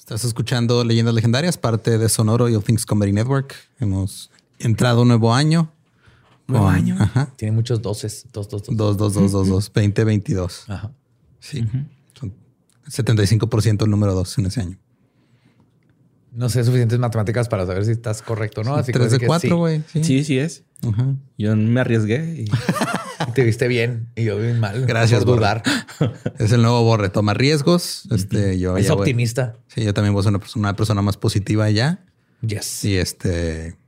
Estás escuchando Leyendas Legendarias, parte de Sonoro y All Things Comedy Network. Hemos entrado un nuevo año. ¿Nuevo con- año? Ajá. Tiene muchos doses. Dos, dos, dos. 2, 2, 2, 2, 2, 20, 22. Ajá. Sí. Son 75% el número 2 en ese año. No sé suficientes matemáticas para saber si estás correcto o no. Así que 3 voy a de decir que 4, güey. Sí. Sí, sí es. Ajá. Yo me arriesgué y. Te viste bien y yo bien mal. Gracias, por Borre. Es el nuevo Borre. Toma riesgos. Este, yo Es ya voy- optimista. Sí, yo también voy a ser una persona, una persona más positiva ya. Yes. Y este.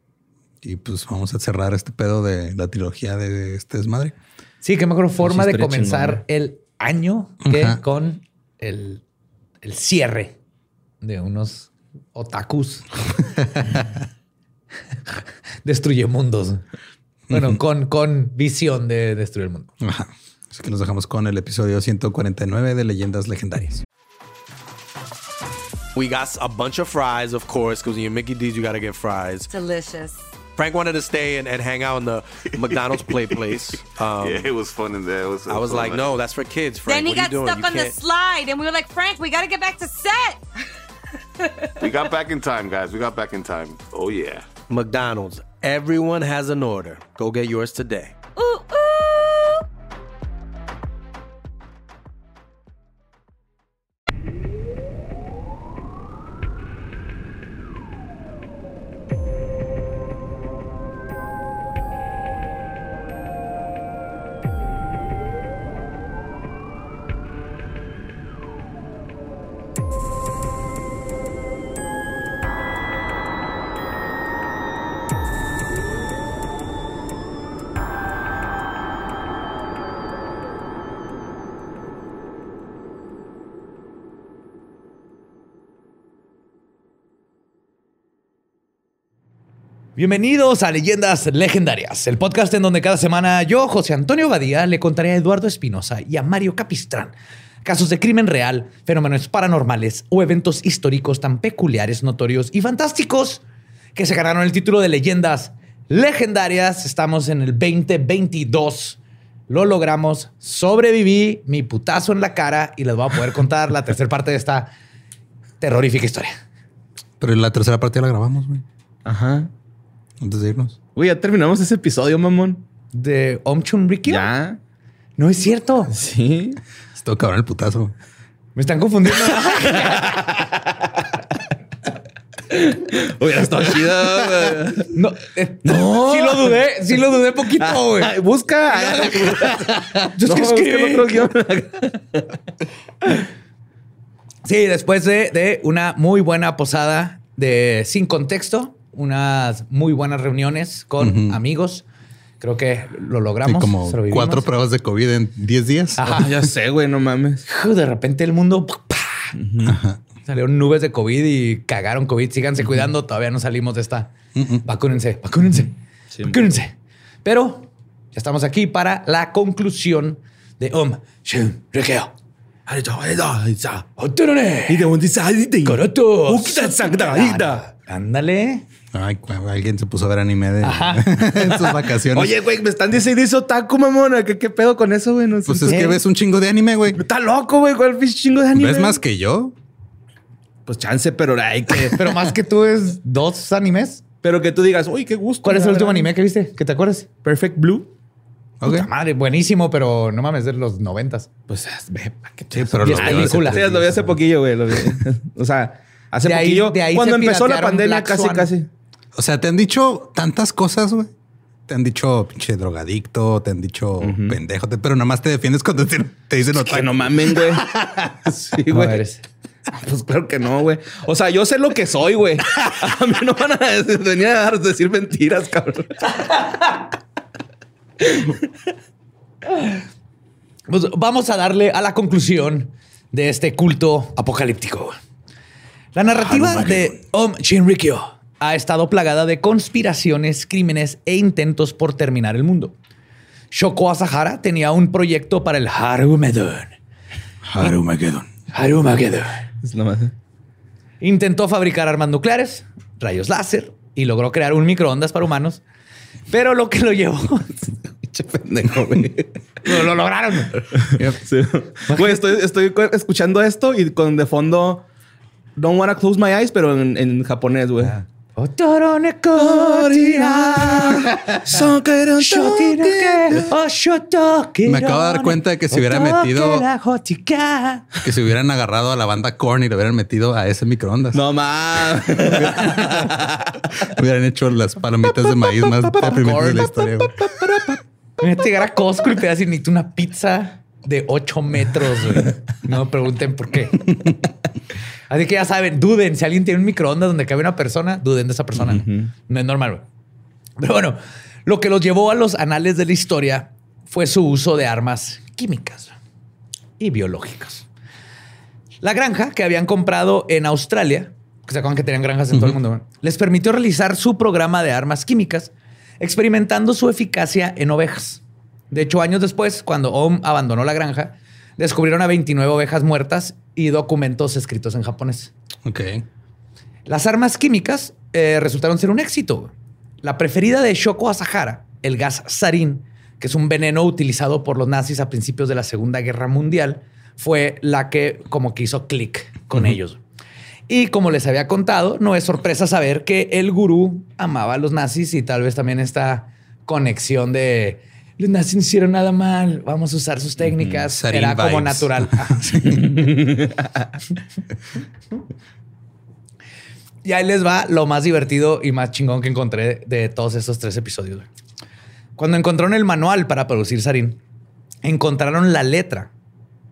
Y pues vamos a cerrar este pedo de la trilogía de este desmadre. Sí, qué mejor forma de comenzar chingona. el año que Ajá. con el, el cierre de unos otakus. Destruye mundos. Bueno, con, con visión de destruir el mundo. Ajá. Así que nos dejamos con el episodio 149 de Leyendas Legendarias. We got a bunch of fries, of course, because when you're Mickey D's, you got to get fries. Delicious. Frank wanted to stay and, and hang out in the McDonald's play place. Um, yeah, it was fun in there. It was, I was like, no, that's for kids, Frank. then he what are you got doing? stuck You on the can't- slide, and we were like, Frank, we got to get back to set. we got back in time, guys. We got back in time. Oh yeah. McDonald's. Everyone has an order. Go get yours today. Ooh, ooh. Bienvenidos a Leyendas Legendarias, el podcast en donde cada semana yo, José Antonio Badía, le contaré a Eduardo Espinosa y a Mario Capistrán casos de crimen real, fenómenos paranormales o eventos históricos tan peculiares, notorios y fantásticos que se ganaron el título de Leyendas Legendarias. Estamos en el 2022. Lo logramos, sobreviví, mi putazo en la cara y les voy a poder contar la tercera parte de esta terrorífica historia. Pero la tercera parte ya la grabamos, güey. Ajá. Antes de irnos. Güey, ya terminamos ese episodio, mamón. ¿De Om Chunrikyo? Ya. No es cierto. Sí. Estuvo cabrón el putazo. Me están confundiendo. Hubiera estado chido. güey. No, eh, sí lo dudé, sí lo dudé poquito, güey. Ay, busca. Yo no, busca el otro guion. Sí, después de, de una muy buena posada de sin contexto, unas muy buenas reuniones con amigos. Creo que lo Sí, logramos. como sobrevivimos. cuatro pruebas de COVID en 10 días. Ajá. ya sé, güey, no mames. De repente el mundo salieron nubes de COVID y cagaron COVID. Síganse cuidando, todavía no salimos de esta. Vacúnense, vacúnense, Sí. vacúnense. Pero ya estamos aquí para la conclusión de Om Shin. Koroto. Ándale. Ay, alguien se puso a ver anime de en sus vacaciones. Oye, güey, me están diciendo eso taco, mamona. ¿Qué, qué pedo con eso, güey? No sé. pues es que ves un chingo de anime, güey. Está loco, güey. ¿Cuál pinche chingo de anime? ¿Ves más que yo? Pues chance, pero hay que. Pero más que tú es dos animes. pero que tú digas, uy, qué gusto. ¿Cuál es el último verdad. anime que viste? ¿Que te acuerdas? Perfect Blue. Ok. Puta madre, buenísimo, pero no mames, de los noventas. Pues ve, ¿para qué Sí, pero lo película. Sí, lo vi hace poquillo, güey. o sea, hace De ahí- poquillo. de ahí cuando empezó la pandemia, Black casi, Swan. casi. O sea, te han dicho tantas cosas, güey. Te han dicho pinche drogadicto, te han dicho pendejo, te- pero nada más te defiendes cuando te, te dicen otra. Que no mamen, güey. sí, güey. Pues claro que no, güey. O sea, yo sé lo que soy, güey. A mí no van a decir- venir a dar- decir mentiras, cabrón. Pues vamos a darle a la conclusión de este culto apocalíptico. La narrativa de Om Shinrikyo ha estado plagada de conspiraciones, crímenes e intentos por terminar el mundo. Shoko Asahara tenía un proyecto para el Harumedon. Harumagedon. Es nomás. Intentó fabricar armas nucleares, rayos láser y logró crear un microondas para humanos. Pero lo que lo llevó. Pinche pendejo, güey. no lo lograron. Sí. Güey, estoy, estoy cu- escuchando esto y con de fondo Don't Wanna Close My Eyes, pero en, en japonés, güey. Ah. Me acabo de dar cuenta de que se hubiera metido-. Que se hubieran agarrado a la banda Korn y lo hubieran metido a ese microondas. No más. Hubieran hecho las palomitas de maíz más deprimentes de la historia. Imagínate llegar a Costco y pedir así, necesito una pizza de 8 metros, güey. No me pregunten por qué. Así que ya saben, duden. Si alguien tiene un microondas donde cabe una persona, duden de esa persona. No es normal, güey. Pero bueno, lo que los llevó a los anales de la historia fue su uso de armas químicas y biológicas. La granja que habían comprado en Australia, que se acuerdan que tenían granjas en todo el mundo, les permitió realizar su programa de armas químicas, experimentando su eficacia en ovejas. De hecho, años después, cuando Ohm abandonó la granja, descubrieron a 29 ovejas muertas y documentos escritos en japonés. Ok. Las armas químicas eh, resultaron ser un éxito. La preferida de Shoko Asahara, el gas sarín, que es un veneno utilizado por los nazis a principios de la Segunda Guerra Mundial, fue la que como que hizo clic con ellos. Y como les había contado, no es sorpresa saber que el gurú amaba a los nazis y tal vez también esta conexión de no hicieron nada mal, vamos a usar sus técnicas. Sarin Era como natural. Y ahí les va lo más divertido y más chingón que encontré de todos estos tres episodios. Cuando encontraron el manual para producir sarín, encontraron la letra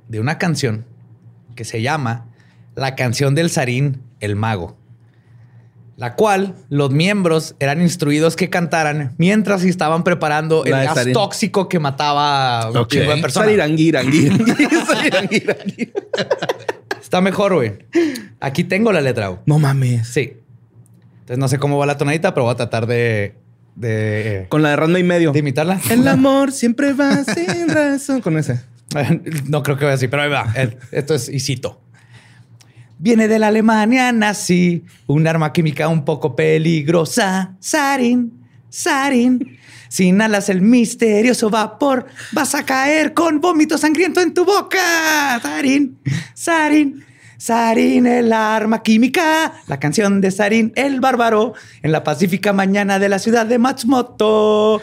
de una canción que se llama La canción del sarín, el mago, la cual los miembros eran instruidos que cantaran mientras estaban preparando el gas tóxico que mataba a un Ok. chingo de personas. Está mejor, güey. Aquí tengo la letra, güey. No mames. Sí. Entonces no sé cómo va la tonadita, pero voy a tratar de, de, Con la de Ranma y medio. de imitarla. El amor siempre va sin razón. Con ese. No creo que vaya así, pero ahí va. Esto es y cito. Viene de la Alemania nazi, un arma química un poco peligrosa. Sarin, sarin. Si inhalas el misterioso vapor, vas a caer con vómito sangriento en tu boca. Sarin, sarin. Sarin, el arma química, la canción de Sarin, el bárbaro, en la pacífica mañana de la ciudad de Matsumoto.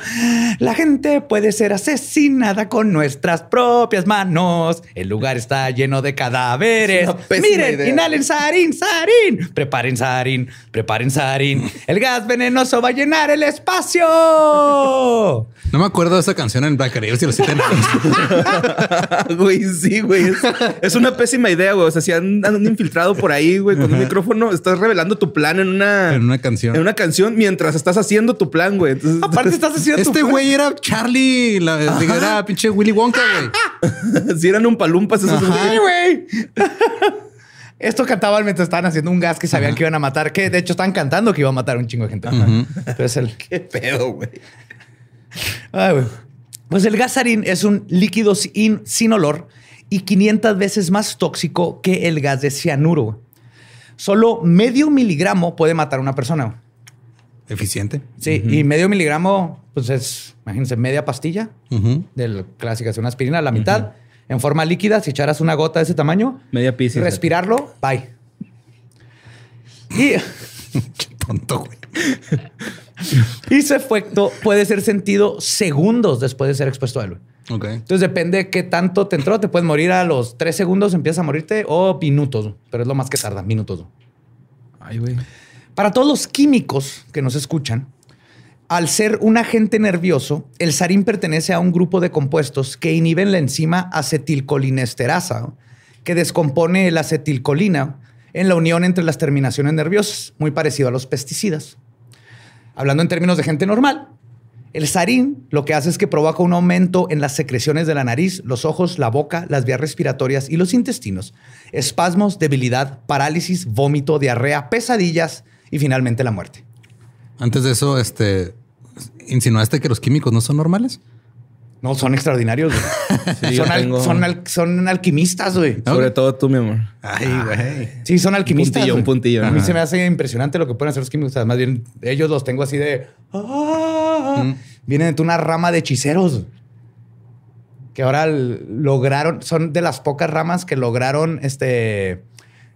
La gente puede ser asesinada con nuestras propias manos. El lugar está lleno de cadáveres. Miren, idea. inhalen Sarin, Sarin. Preparen Sarin, preparen Sarin. El gas venenoso va a llenar el espacio. No me acuerdo de esa canción en Black Ariel, si lo. Güey, sí, güey. Es, es una pésima idea, güey. O sea, si han, han infiltrado por ahí, güey, con un micrófono, estás revelando tu plan en una, En una canción. en una canción mientras estás haciendo tu plan, güey. Entonces, Aparte estás haciendo tu Este plan. güey era Charlie, la, era pinche Willy Wonka, güey. si eran un palumpas esos Ay, güey. Esto cantaban mientras estaban haciendo un gas que sabían que iban a matar, que de hecho estaban cantando que iba a matar a un chingo de gente. Entonces el, Qué pedo, güey. Ay, güey. Pues el gas sarín es un líquido sin, sin olor y 500 veces más tóxico que el gas de cianuro. Solo medio miligramo puede matar a una persona. Eficiente. Sí, y medio miligramo, pues es, imagínense, media pastilla Ujú. del clásica, es una aspirina, la mitad, en forma líquida, si echaras una gota de ese tamaño, Media piscis. respirarlo, bye. Y, Qué tonto, güey. y su efecto puede ser sentido segundos después de ser expuesto a él. Entonces depende de qué tanto te entró. Te puedes morir a los tres segundos, empiezas a morirte o minutos, pero es lo más que tarda, minutos. Ay, güey. Para todos los químicos que nos escuchan, al ser un agente nervioso, el sarín pertenece a un grupo de compuestos que inhiben la enzima acetilcolinesterasa, ¿no? que descompone la acetilcolina en la unión entre las terminaciones nerviosas, muy parecido a los pesticidas. Hablando en términos de gente normal, el sarín lo que hace es que provoca un aumento en las secreciones de la nariz, los ojos, la boca, las vías respiratorias y los intestinos, espasmos, debilidad, parálisis, vómito, diarrea, pesadillas y finalmente la muerte. Antes de eso, este insinuaste que los químicos no son normales. No, son extraordinarios. güey. Sí, yo son, al- tengo- son al- son alquimistas, güey. Sobre todo tú, mi amor. Ay, güey. Sí, son alquimistas. puntillo, un puntillo, A mí ajá. se me hace impresionante lo que pueden hacer los químicos. Más bien, ellos los tengo así de. "Ah". Vienen de una rama de hechiceros. Que ahora lograron. Son de las pocas ramas que lograron este.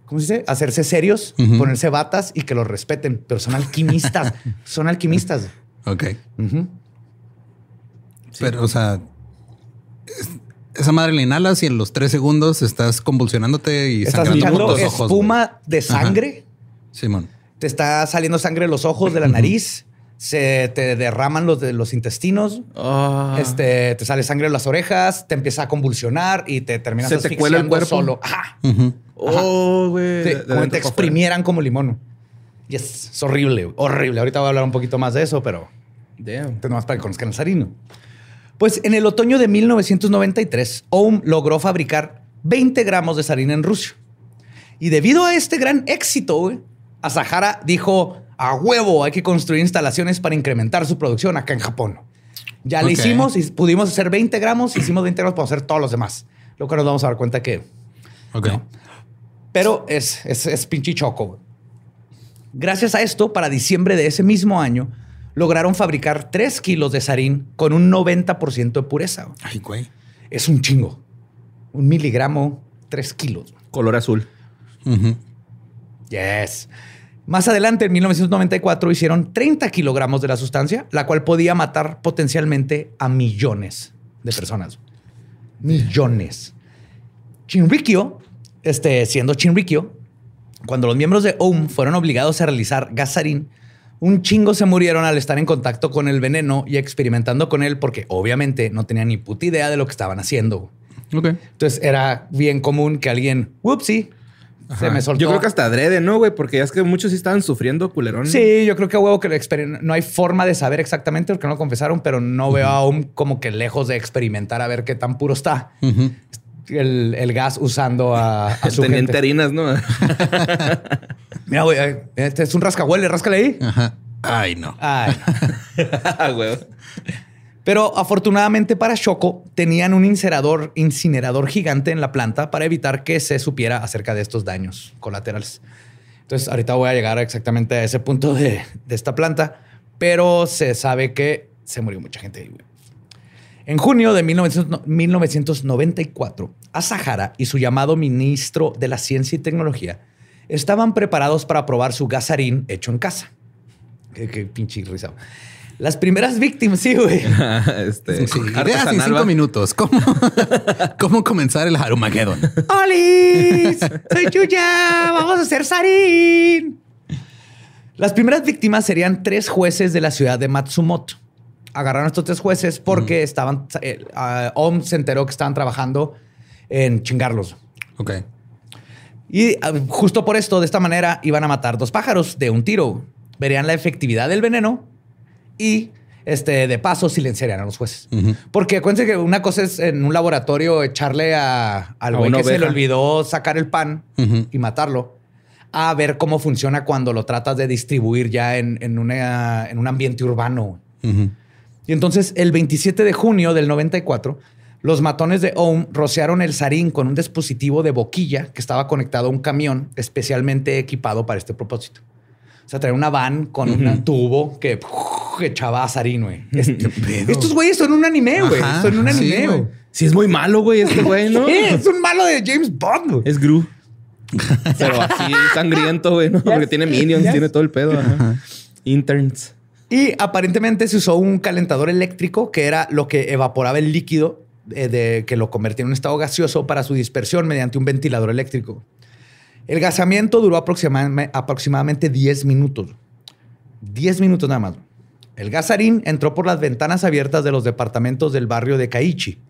¿cómo se dice? Hacerse serios, ponerse batas y que los respeten. Pero son alquimistas. son alquimistas. Ok. Pero, o sea, es- esa madre la inhalas y en los tres segundos estás convulsionándote y Estás sangrando los ojos. espuma de sangre. güey. Simón. Te está saliendo sangre de los ojos, de la nariz. Se te derraman los de los intestinos. Ah. Este, te sale sangre de las orejas, te empieza a convulsionar y te terminas Se te cuela el asfixiando cuerpo. solo. Ajá. Ujú. Oh, güey. Te- De como te exprimieran como limón. Y es, es horrible, horrible. Ahorita voy a hablar un poquito más de eso, pero Damn. nomás para que conozcan el sarino. Pues en el otoño de 1993, Ohm logró fabricar 20 gramos de sarina en Rusia. Y debido a este gran éxito, güey, Asahara dijo, a huevo, hay que construir instalaciones para incrementar su producción acá en Japón. Ya le Ok. hicimos y pudimos hacer 20 gramos, hicimos 20 gramos para hacer todos los demás. Lo que nos vamos a dar cuenta que Ok. pero es, es, es pinche choco. güey. Gracias a esto, para diciembre de ese mismo año, lograron fabricar 3 kilos de sarín con un 90% de pureza. güey. Ay, güey. Es un chingo. Un miligramo, 3 kilos. Color azul. Yes. Más adelante, en 1994, hicieron 30 kilogramos de la sustancia, la cual podía matar potencialmente a millones de personas. Millones. Chinrikyo, este, siendo Chinrikyo, cuando los miembros de OM fueron obligados a realizar gasarín, un chingo se murieron al estar en contacto con el veneno y experimentando con él porque obviamente no tenían ni puta idea de lo que estaban haciendo. Ok. Entonces era bien común que alguien, whoopsie, se me soltó. Yo creo que hasta adrede, ¿no, güey? Porque ya es que muchos sí estaban sufriendo culerón. Sí, yo creo que a huevo que no hay forma de saber exactamente porque no lo confesaron, pero no veo aún como que lejos de experimentar a ver qué tan puro está Ujú. El, el gas usando a, a su gente. terinas, ¿no? Mira, güey, este es un rascahuele, ráscale ahí. Ajá. Ay, no. Ay. Ah, güey. Pero afortunadamente para Shoko tenían un incinerador, incinerador gigante en la planta para evitar que se supiera acerca de estos daños colaterales. Entonces, ahorita voy a llegar exactamente a ese punto de, de esta planta, pero se sabe que se murió mucha gente ahí. güey. En junio de 1900 1994, Asahara y su llamado ministro de la Ciencia y Tecnología estaban preparados para probar su gasarín hecho en casa. Qué, qué pinche risa. Las primeras víctimas, sí, güey. Sí, este, ideas en artesanal, cinco minutos. ¿Cómo, ¿Cómo comenzar el Harumageddon? ¡Olis! ¡Soy Chuya! ¡Vamos a hacer sarín! Las primeras víctimas serían tres jueces de la ciudad de Matsumoto. Agarraron a estos tres jueces porque estaban... eh, Om se enteró que estaban trabajando en chingarlos. Ok. Y ah, justo por esto, de esta manera, iban a matar dos pájaros de un tiro. Verían la efectividad del veneno y este, de paso silenciarían a los jueces. Porque acuérdense que una cosa es en un laboratorio echarle a, al güey que se le olvidó sacar el pan y matarlo, a ver cómo funciona cuando lo tratas de distribuir ya en, en una- en un ambiente urbano. Ujú. Y entonces, el 27 de junio del 94, los matones de Ohm rociaron el sarín con un dispositivo de boquilla que estaba conectado a un camión especialmente equipado para este propósito. O sea, traía una van con un tubo que uf, echaba sarín, güey. Es- Estos güeyes son un anime, güey. Son un anime, güey. Sí, es muy malo, güey, este güey, ¿no? Sí, es un malo de James Bond. güey. Es Gru. Pero así sangriento, güey, ¿no? Porque tiene minions, yes. tiene todo el pedo. ajá. Interns. Y aparentemente se usó un calentador eléctrico que era lo que evaporaba el líquido eh, que lo convertía en un estado gaseoso para su dispersión mediante un ventilador eléctrico. El gasamiento duró aproximadamente 10 minutos. 10 minutos nada más. El gasarín entró por las ventanas abiertas de los departamentos del barrio de Kaichi.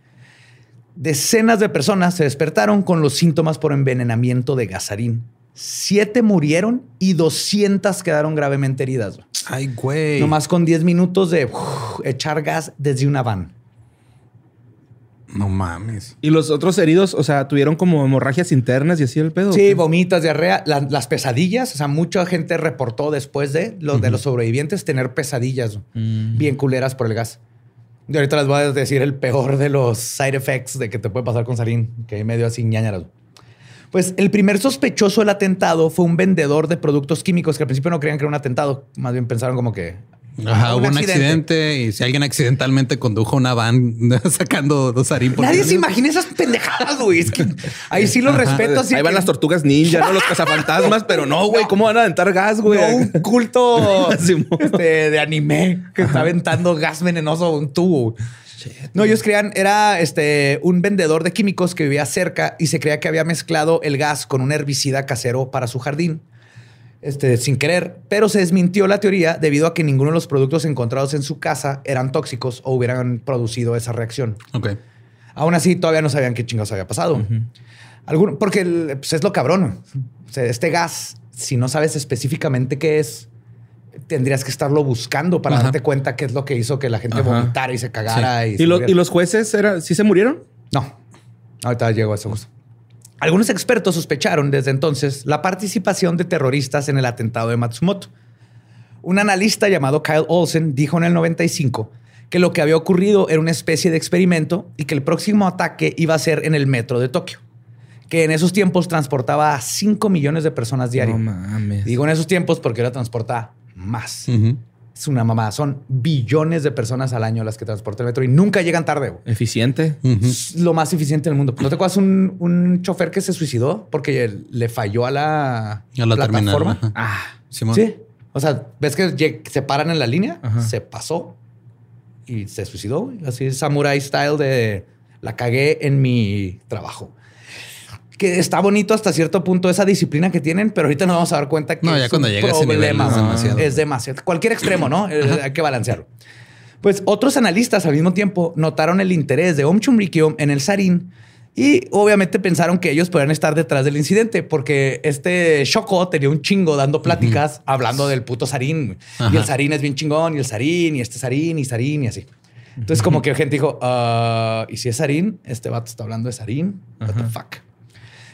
Decenas de personas se despertaron con los síntomas por envenenamiento de gasarín. Siete murieron y 200 quedaron gravemente heridas. Ay, güey. Nomás con 10 minutos de echar gas desde una van. No mames. Y los otros heridos, o sea, tuvieron como hemorragias internas y así el pedo. Sí, vomitas, diarrea, la- las pesadillas. O sea, mucha gente reportó después de los, de los sobrevivientes tener pesadillas bien culeras por el gas. Y ahorita les voy a decir el peor de los side effects de que te puede pasar con sarín, que medio así ñañaras. Pues el primer sospechoso del atentado fue un vendedor de productos químicos que al principio no creían que era un atentado. Más bien pensaron como que Ajá, Un hubo un accidente. accidente. y si alguien accidentalmente condujo una van sacando dos harín por Nadie se imagina esas pendejadas, güey. Es que ahí sí los respeto. así Ahí van las tortugas ninja, ¿no? Los cazafantasmas, pero no, güey. ¿Cómo van a aventar gas, güey? No, un culto este, de anime que está aventando gas venenoso a un tubo. No, ellos creían, era este, un vendedor de químicos que vivía cerca y se creía que había mezclado el gas con un herbicida casero para su jardín. Este, sin querer, pero se desmintió la teoría debido a que ninguno de los productos encontrados en su casa eran tóxicos o hubieran producido esa reacción. Ok. Aún así, todavía no sabían qué chingados había pasado. Alguno- porque el- pues, es lo cabrón. O sea, este gas, si no sabes específicamente qué es, tendrías que estarlo buscando para Ajá. darte cuenta qué es lo que hizo que la gente Ajá. vomitara y se cagara. Y, se ¿Y, lo- muriera. y los jueces era, sí se murieron? No. Ahorita llego a eso. justo. Algunos expertos sospecharon desde entonces la participación de terroristas en el atentado de Matsumoto. Un analista llamado Kyle Olsen dijo en el 95 que lo que había ocurrido era una especie de experimento y que el próximo ataque iba a ser en el metro de Tokio, que en esos tiempos transportaba a 5 millones de personas diarias. No mames. Digo en esos tiempos porque ahora transporta más. Es una mamada. Son billones de personas al año las que transporta el metro y nunca llegan tarde. Eficiente. Es lo más eficiente del mundo. ¿No te acuerdas un, un chofer que se suicidó porque le falló a la, A la plataforma? Ah, Simón. Sí. O sea, ves que se paran en la línea, Ajá. se pasó y se suicidó. Así samurai style de la cagué en mi trabajo. Que está bonito hasta cierto punto esa disciplina que tienen, pero ahorita nos vamos a dar cuenta que No, ya es cuando un llega a ese nivel problema, es demasiado. Es demasiado. Cualquier extremo, ¿no? Eh, Hay que balancearlo. Pues otros analistas al mismo tiempo notaron el interés de Om Chumrikyo en el Sarin y obviamente pensaron que ellos podrían estar detrás del incidente porque este Shoko tenía un chingo dando pláticas hablando del puto Sarin. Y el Sarin es bien chingón y el Sarin y este Sarin y Sarin y así. Entonces como que gente dijo, "Ah, ¿y si es Sarin? Este vato está hablando de Sarin. What the fuck.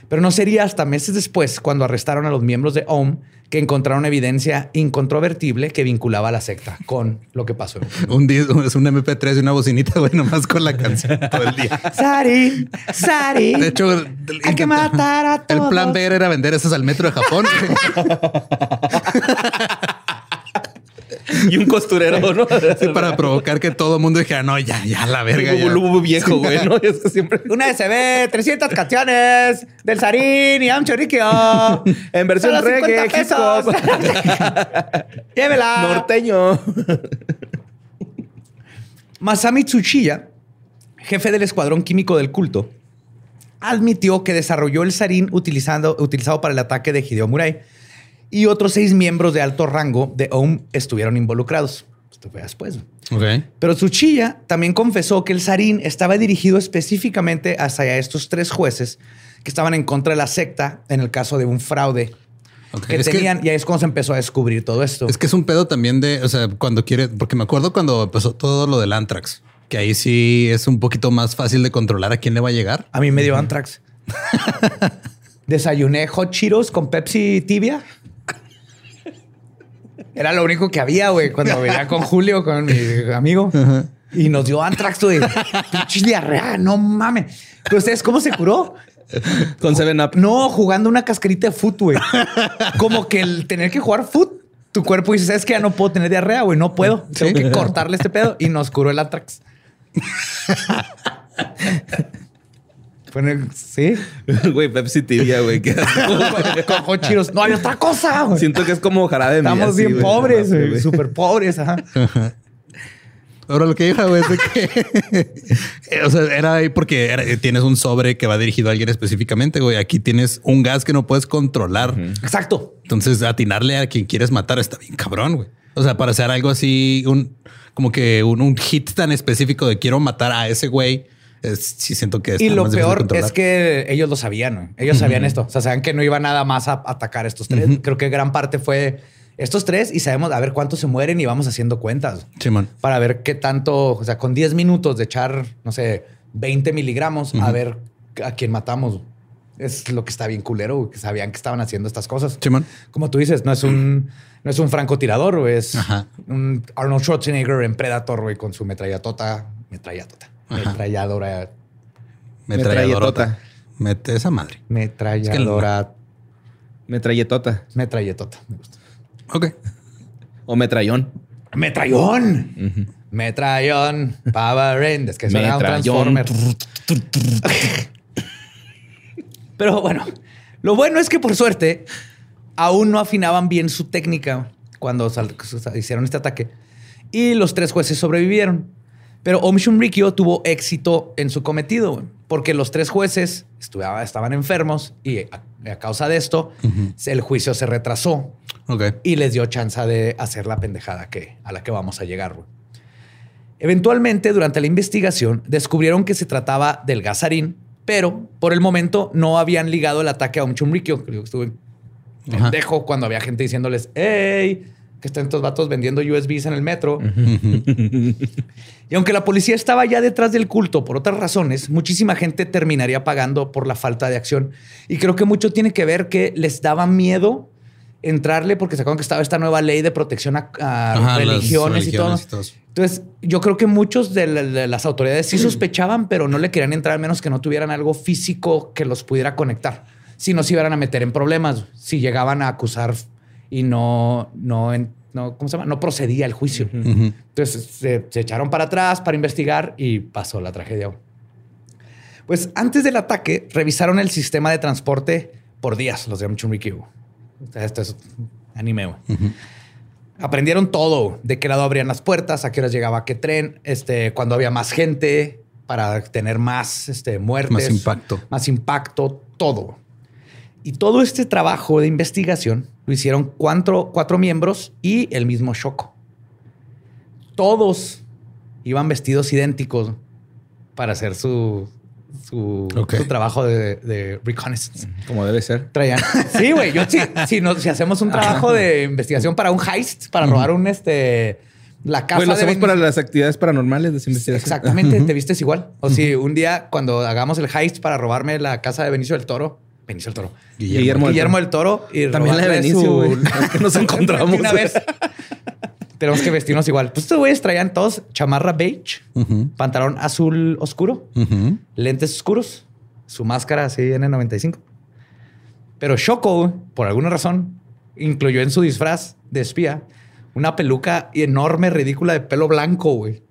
Pero no sería hasta meses después, cuando arrestaron a los miembros de OM, que encontraron evidencia incontrovertible que vinculaba a la secta con lo que pasó. Un es un MP3 y una bocinita, güey, nomás con la canción todo el día. Sarin, Sarin. De hecho, Hay que matar a El todos. plan B era vender esas al metro de Japón. y un costurero, ¿no? Sí, para provocar que todo el mundo dijera, no, ya, ya, la verga. Ya. Lubu viejo, güey, ¿no? Es que siempre. Una SB, 300 canciones del Sarin y Amchorikyo. En versión Solo reggae, 50 hip hop. pesos. Llévela. Norteño. Masami Tsuchiya, jefe del escuadrón químico del culto, admitió que desarrolló el sarín utilizando, utilizado para el ataque de Hideo Murai y otros seis miembros de alto rango de OM estuvieron involucrados. Esto fue después. Ok. Pero Tsuchiya también confesó que el sarín estaba dirigido específicamente hacia estos tres jueces que estaban en contra de la secta en el caso de un fraude ok. que Es que- tenían. y ahí es cuando se empezó a descubrir todo esto. Es que es un pedo también de, o sea, cuando quiere, porque me acuerdo cuando empezó todo lo del Antrax, que ahí sí es un poquito más fácil de controlar a quién le va a llegar. A mí me dio Antrax. Desayuné hot Cheetos con Pepsi tibia. Era lo único que había, güey, cuando venía con Julio, con mi amigo. Y nos dio Antrax, güey. Pinche diarrea, no mames. ¿Pero ustedes cómo se curó? Con Seven Up. No, jugando una cascarita de foot, güey. Como que el tener que jugar foot, tu cuerpo dice, ¿sabes que Ya no puedo tener diarrea, güey. No puedo. Tengo que cortarle este pedo. Y nos curó el Antrax. Sí. Güey, Pepsi tibia, güey. hot Cheetos. No hay otra cosa, güey. Siento que es como jarabe de Estamos así, bien pobres, güey. Súper pobres, ajá. Ahora lo que dijo, güey, es de que, o sea, era ahí porque era- tienes un sobre que va dirigido a alguien específicamente, güey. Aquí tienes un gas que no puedes controlar. Exacto. Entonces, atinarle a quien quieres matar está bien cabrón, güey. O sea, para hacer algo así, un como que un, un hit tan específico de quiero matar a ese güey, es- sí siento que es Y lo peor es que ellos lo sabían. Ellos sabían esto. O sea, sabían que no iba nada más a atacar a estos tres. Creo que gran parte fue estos tres y sabemos a ver cuántos se mueren y vamos haciendo cuentas para ver qué tanto, o sea, con 10 minutos de echar, no sé, 20 miligramos, a ver a quién matamos. Es lo que está bien culero, que sabían que estaban haciendo estas cosas. Como tú dices, no es un, no es un francotirador, es Ajá. un Arnold Schwarzenegger en Predator, güey, con su metrallatota, metrallatota, Metralladora, Metralladorota. Mete esa madre. metralladora, Metralletota. metralletota. Me gusta. Ok. O metrallón. Metrallón. Metrallón. Power Rangers. Que eso era un. Transformer. Pero bueno, lo bueno es que por suerte aún no afinaban bien su técnica cuando hicieron este ataque y los tres jueces sobrevivieron. Pero Om Shinrikyo tuvo éxito en su cometido porque los tres jueces estaban enfermos y a, causa de esto el juicio se retrasó y les dio chance de hacer la pendejada que, a la que vamos a llegar. güey. Eventualmente, durante la investigación, descubrieron que se trataba del gasarín, pero por el momento no habían ligado el ataque a chumriquio. Creo que estuve pendejo cuando había gente diciéndoles, hey, que están estos vatos vendiendo USBs en el metro. y aunque la policía estaba ya detrás del culto por otras razones, muchísima gente terminaría pagando por la falta de acción. Y creo que mucho tiene que ver que les daba miedo entrarle porque se acuerdan que estaba esta nueva ley de protección a, a Ajá, las religiones, y todo. y. Entonces, yo creo que muchos de, la- de las autoridades sí sospechaban, pero no le querían entrar a menos que no tuvieran algo físico que los pudiera conectar. Si no se iban a meter en problemas, si llegaban a acusar y no, no, en- no, ¿cómo se llama? No procedía el juicio. Entonces se, se echaron para atrás para investigar y pasó la tragedia. Pues antes del ataque, revisaron el sistema de transporte por días, los de sea, Esto es anime. Aprendieron todo, de qué lado abrían las puertas, a qué horas llegaba qué tren, este, cuando había más gente para tener más este, muertes. Más impacto. Más impacto, todo. Y todo este trabajo de investigación lo hicieron cuatro, cuatro miembros y el mismo Shoko. Todos iban vestidos idénticos para hacer su, su, trabajo de, de reconnaissance. Como debe ser. Traían. Sí, güey. Yo sí. Si, nos- si hacemos un trabajo de investigación para un heist, para robar un este. La casa Pues lo de hacemos Ben- para las actividades paranormales de investigación. Exactamente, te vistes igual. O si un día cuando hagamos el heist para robarme la casa de Benicio del Toro, Benicio del Toro, Guillermo del Guillermo del Toro y También la de Benicio, su- güey. Es que nos encontramos. una vez. Tenemos que vestirnos igual. Pues estos güeyes traían todos chamarra beige, pantalón azul oscuro, lentes oscuros, su máscara así N95. Pero Shoko, por alguna razón, incluyó en su disfraz de espía una peluca enorme, ridícula de pelo blanco, güey.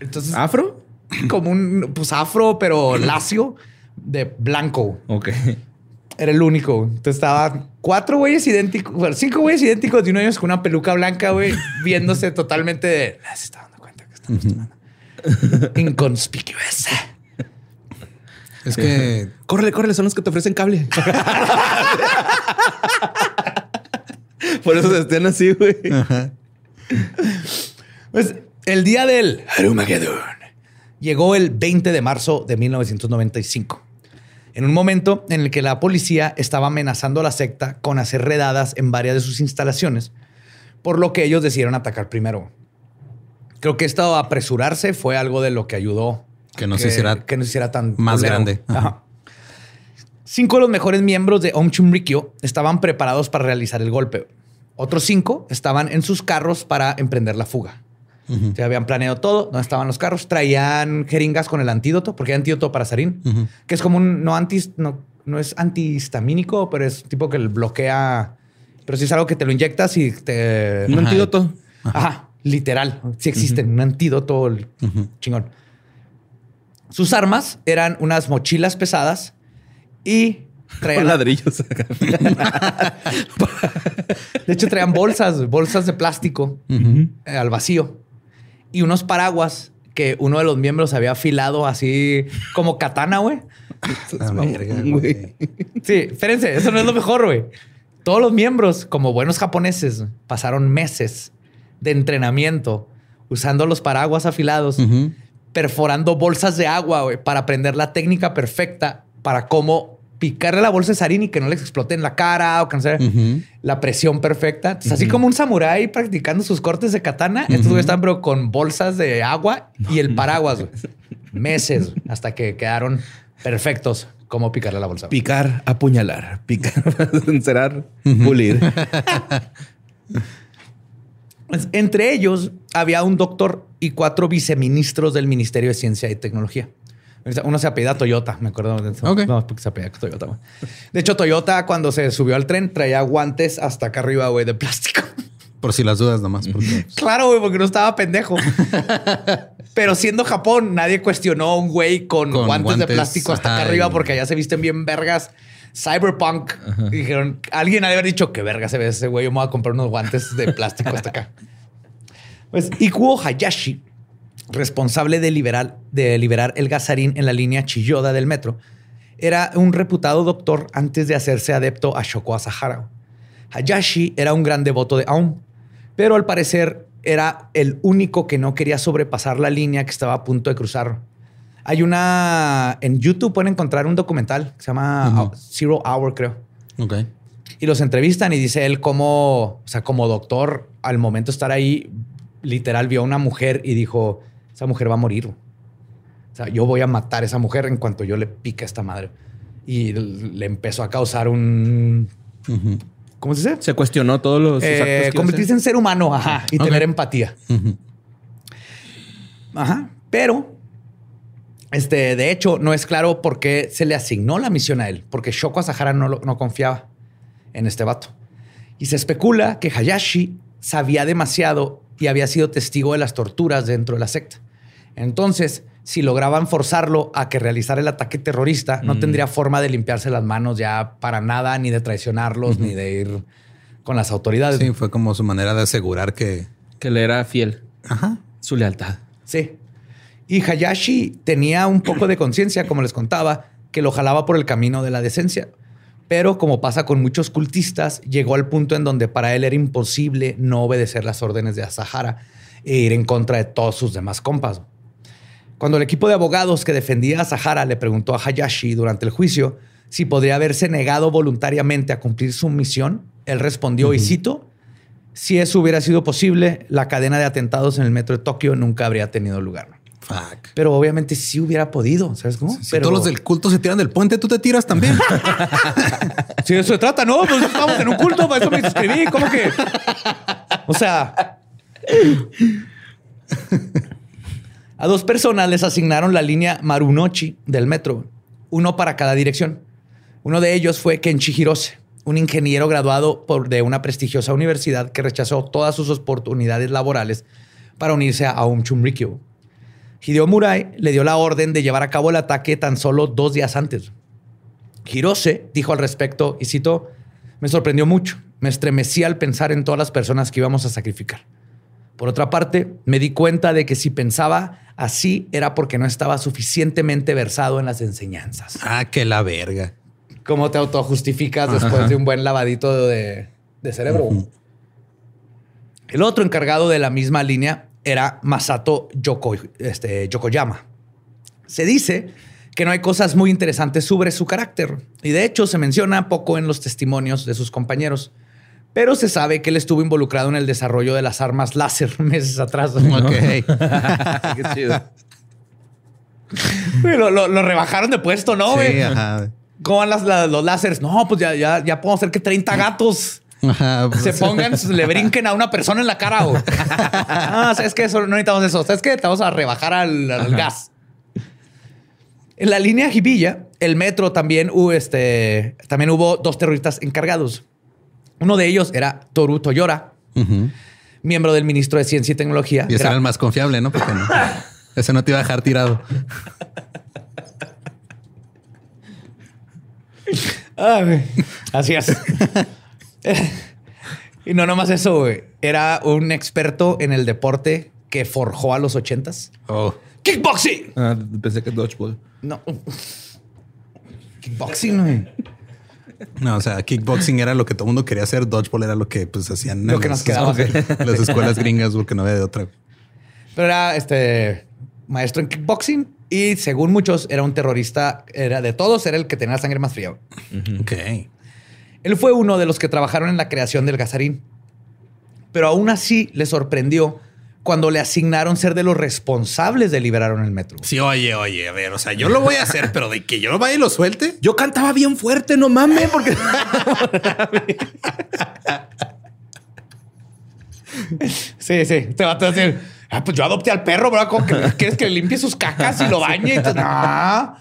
Entonces, ¿Afro? como un pues afro, pero lacio de blanco. Ok. Era el único. Entonces estaban cuatro güeyes idénticos, bueno, cinco güeyes idénticos de uno de ellos con una peluca blanca, güey, viéndose totalmente de. "Ah, Se está dando cuenta que estamos tomando. Inconspicuosa. Es que Córrele, córrele, son los que te ofrecen cable. Por eso se estén así, güey. Pues el día del Armageddon llegó el 20 de marzo de 1995. En un momento en el que la policía estaba amenazando a la secta con hacer redadas en varias de sus instalaciones, por lo que ellos decidieron atacar primero. Creo que esto apresurarse fue algo de lo que ayudó Que no se hiciera que no se hiciera tan más culero. grande. Ajá. Ajá. Cinco de los mejores miembros de Om Chumrikyo estaban preparados para realizar el golpe. Otros cinco estaban en sus carros para emprender la fuga. Se habían planeado todo, dónde estaban los carros, traían jeringas con el antídoto, porque hay antídoto para sarín, que es como un no antis, no, no es antihistamínico, pero es tipo que bloquea, pero sí es algo que te lo inyectas y te Un antídoto. Ajá, literal. Sí existen, un antídoto chingón. Sus armas eran unas mochilas pesadas y traían... Con ladrillos. De hecho, traían bolsas, bolsas de plástico eh, al vacío y unos paraguas que uno de los miembros había afilado así como katana, güey. Sí, espérense, eso no es lo mejor, güey. Todos los miembros, como buenos japoneses, pasaron meses de entrenamiento usando los paraguas afilados, perforando bolsas de agua, güey, para aprender la técnica perfecta para cómo picarle la bolsa de sarín y que no les explote en la cara o que no Ujú. la presión perfecta. Entonces, así como un samurái practicando sus cortes de katana, estos güeyes están pero con bolsas de agua y el paraguas. Meses hasta que quedaron perfectos como picarle la bolsa. Picar, apuñalar. Picar, encerar, pulir. Pues, Entre ellos había un doctor y cuatro viceministros del Ministerio de Ciencia y Tecnología. Uno se apellida Toyota, me acuerdo de eso. Ok. No, porque se apellida Toyota. güey. De hecho, Toyota cuando se subió al tren traía guantes hasta acá arriba, güey, de plástico. Por si las dudas nomás. porque- Claro, güey, porque no estaba pendejo. Pero siendo Japón, nadie cuestionó a un güey con, Con guantes, de plástico hasta acá ajá, arriba porque allá se visten bien vergas. Cyberpunk. Y dijeron, alguien ha de haber dicho que verga se ve ese güey. Yo me voy a comprar unos guantes de plástico hasta acá. Pues Ikuo Hayashi, responsable de liberar, de liberar el gasarín en la línea Chiyoda del metro, era un reputado doctor antes de hacerse adepto a Shoko Asahara. Hayashi era un gran devoto de Aum, pero al parecer era el único que no quería sobrepasar la línea que estaba a punto de cruzar. Hay una... En YouTube pueden encontrar un documental que se llama. Zero Hour, creo. Ok. Y los entrevistan y dice él como, o sea, como doctor, al momento de estar ahí, literal vio a una mujer y dijo, esa mujer va a morir. O sea, yo voy a matar a esa mujer en cuanto yo le pique a esta madre. Y le empezó a causar un... ¿Cómo se dice? Se cuestionó todos los Eh, actos convertirse en ser humano, ajá, y tener empatía. Ajá. Pero, este, de hecho, no es claro por qué se le asignó la misión a él, porque Shoko Asahara no, lo- no confiaba en este vato. Y se especula que Hayashi sabía demasiado y había sido testigo de las torturas dentro de la secta. Entonces, si lograban forzarlo a que realizara el ataque terrorista, no tendría forma de limpiarse las manos ya para nada, ni de traicionarlos, ni de ir con las autoridades. Sí, fue como su manera de asegurar que. Que le era fiel. Ajá. Su lealtad. Sí. Y Hayashi tenía un poco de conciencia, como les contaba, que lo jalaba por el camino de la decencia. Pero como pasa con muchos cultistas, llegó al punto en donde para él era imposible no obedecer las órdenes de Asahara e ir en contra de todos sus demás compas. Cuando el equipo de abogados que defendía a Asahara le preguntó a Hayashi durante el juicio si podría haberse negado voluntariamente a cumplir su misión, él respondió, y cito, si eso hubiera sido posible, la cadena de atentados en el metro de Tokio nunca habría tenido lugar. Fuck. Pero obviamente sí hubiera podido, ¿sabes cómo? Si Pero todos los del culto se tiran del puente, tú te tiras también. Si de eso se trata, no, pues estamos en un culto, para eso me suscribí, ¿cómo que? O sea, a dos personas les asignaron la línea Marunochi del metro, uno para cada dirección. Uno de ellos fue Kenshi Hirose, un ingeniero graduado de una prestigiosa universidad que rechazó todas sus oportunidades laborales para unirse a Aum Chunrikyo. Hideo Murai le dio la orden de llevar a cabo el ataque tan solo dos días antes. Hirose dijo al respecto, y cito, me sorprendió mucho, me estremecí al pensar en todas las personas que íbamos a sacrificar. Por otra parte, me di cuenta de que si pensaba así era porque no estaba suficientemente versado en las enseñanzas. ah, que la verga. ¿Cómo te autojustificas después de un buen lavadito de, de cerebro? El otro encargado de la misma línea era Masato Yoko- este, Yokoyama. Se dice que no hay cosas muy interesantes sobre su carácter y de hecho se menciona poco en los testimonios de sus compañeros. Pero se sabe que él estuvo involucrado en el desarrollo de las armas láser meses atrás. Ok. Qué chido. Lo, lo- lo rebajaron de puesto, ¿no? sí, ajá. ¿Cómo van las- los láseres? No, pues ya, ya, ya podemos hacer que 30 gatos Ajá, pues, se pongan, le brinquen a una persona en la cara. ah, ¿sabes qué? Eso, no necesitamos eso. ¿Sabes qué? Te vamos a rebajar al, al gas. En la línea Jibilla, el metro también hubo, este, también hubo dos terroristas encargados. Uno de ellos era Toru Toyora, miembro del ministro de Ciencia y Tecnología. Y ese Era- era el más confiable, ¿no? Porque no. Ese no te iba a dejar tirado. Güey. Así es. y no nomás eso, güey. Era un experto en el deporte que forjó a los ochentas. Oh. Kickboxing. Ah, pensé que dodgeball. No. Kickboxing, güey. No, o sea, kickboxing era lo que todo el mundo quería hacer. Dodgeball era lo que pues hacían Lo en que las, nos quedaba las escuelas gringas porque no había de otra. Pero era este maestro en kickboxing y según muchos era un terrorista. Era de todos, era el que tenía la sangre más fría. Ok. Él fue uno de los que trabajaron en la creación del gasarín. Pero aún así le sorprendió cuando le asignaron ser de los responsables de liberar el metro. Sí, oye, oye, a ver, o sea, yo lo voy a hacer, pero de que yo lo vaya y lo suelte. Yo cantaba bien fuerte, no mames, porque Sí, sí. Te va a decir, ah, pues yo adopté al perro, ¿verdad? ¿Cómo que quieres que le limpie sus cacas y lo bañe? No.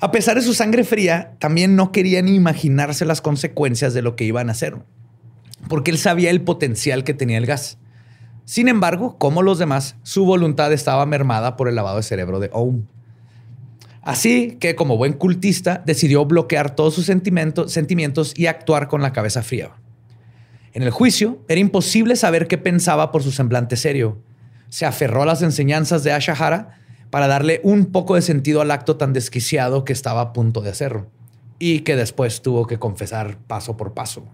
A pesar de su sangre fría, también no quería ni imaginarse las consecuencias de lo que iban a hacer. porque él sabía el potencial que tenía el gas. Sin embargo, como los demás, su voluntad estaba mermada por el lavado de cerebro de Ohm. Así que, como buen cultista, decidió bloquear todos sus sentimientos, y actuar con la cabeza fría. En el juicio, era imposible saber qué pensaba por su semblante serio. Se aferró a las enseñanzas de Ashahara para darle un poco de sentido al acto tan desquiciado que estaba a punto de hacerlo y que después tuvo que confesar paso por paso.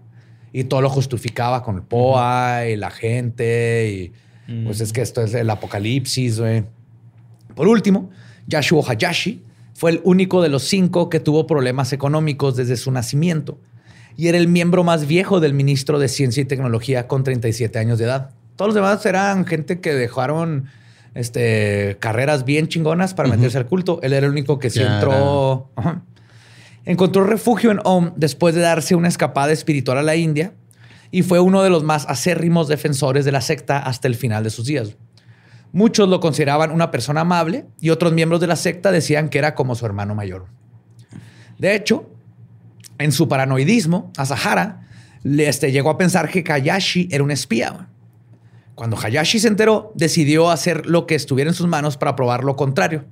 Y todo lo justificaba con el POA y la gente y pues es que esto es el apocalipsis. güey. Por último, Yashuo Hayashi fue el único de los cinco que tuvo problemas económicos desde su nacimiento y era el miembro más viejo del ministro de Ciencia y Tecnología con 37 años de edad. Todos los demás eran gente que dejaron este, carreras bien chingonas para meterse al culto. Él era el único que sí Ya entró. Encontró refugio en Om después de darse una escapada espiritual a la India y fue uno de los más acérrimos defensores de la secta hasta el final de sus días. Muchos lo consideraban una persona amable y otros miembros de la secta decían que era como su hermano mayor. De hecho, en su paranoidismo, Asahara le, este, llegó a pensar que Hayashi era un espía. Cuando Hayashi se enteró, decidió hacer lo que estuviera en sus manos para probar lo contrario,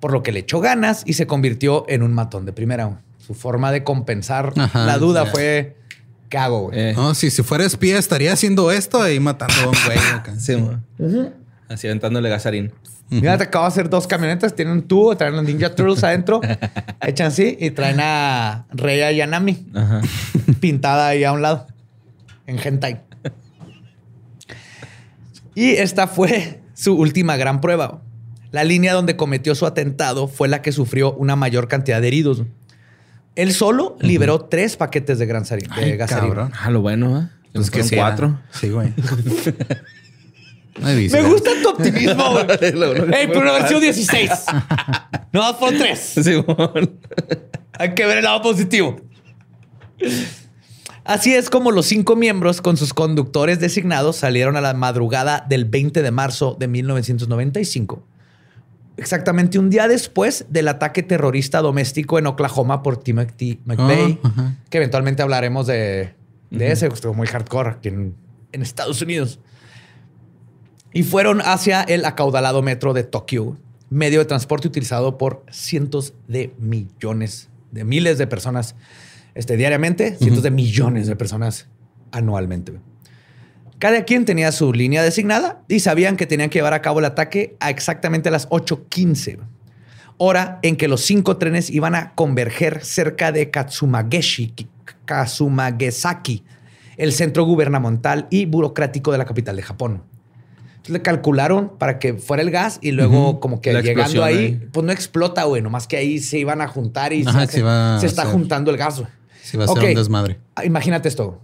por lo que le echó ganas y se convirtió en un matón de primera. Su forma de compensar Ajá, la duda fue, ¿qué hago? güey?" Eh, No, si, si fuera espía estaría haciendo esto y matando a un güey. sí, mo. Así aventándole gasarín. Mira, te acabo de hacer dos camionetas, tienen un tubo, traen los Ninja Turtles adentro, echan así y traen a Rey Yanami pintada ahí a un lado, en hentai. Y esta fue su última gran prueba. La línea donde cometió su atentado fue la que sufrió una mayor cantidad de heridos. Él solo liberó tres paquetes de, gran sari- de Ay, gasarín. cabrón. Ah, lo bueno, ¿eh? Pues que cuatro. Sí, güey. Me gusta tu optimismo, güey. Ey, pero haber sido 16. No, fueron tres. Sí. Hay que ver el lado positivo. Así es como los cinco miembros con sus conductores designados salieron a la madrugada del 20 de marzo de 1995. Exactamente un día después del ataque terrorista doméstico en Oklahoma por Timothy McVeigh, Ah, que eventualmente hablaremos de, de ese, estuvo muy hardcore aquí en, en Estados Unidos. Y fueron hacia el acaudalado metro de Tokio, medio de transporte utilizado por cientos de millones, de miles de personas este, diariamente, cientos de millones de personas anualmente. Cada quien tenía su línea designada y sabían que tenían que llevar a cabo el ataque a exactamente las 8.15, hora en que los cinco trenes iban a converger cerca de Katsumageshi, Katsumagesaki, el centro gubernamental y burocrático de la capital de Japón. Entonces le calcularon para que fuera el gas y luego como que La llegando ahí, ahí. pues no explota, güey, nomás que ahí se iban a juntar y Ajá, se, se se está hacer. juntando el gas. güey. Sí, va a ser Ok. un desmadre. Ah, Imagínate esto.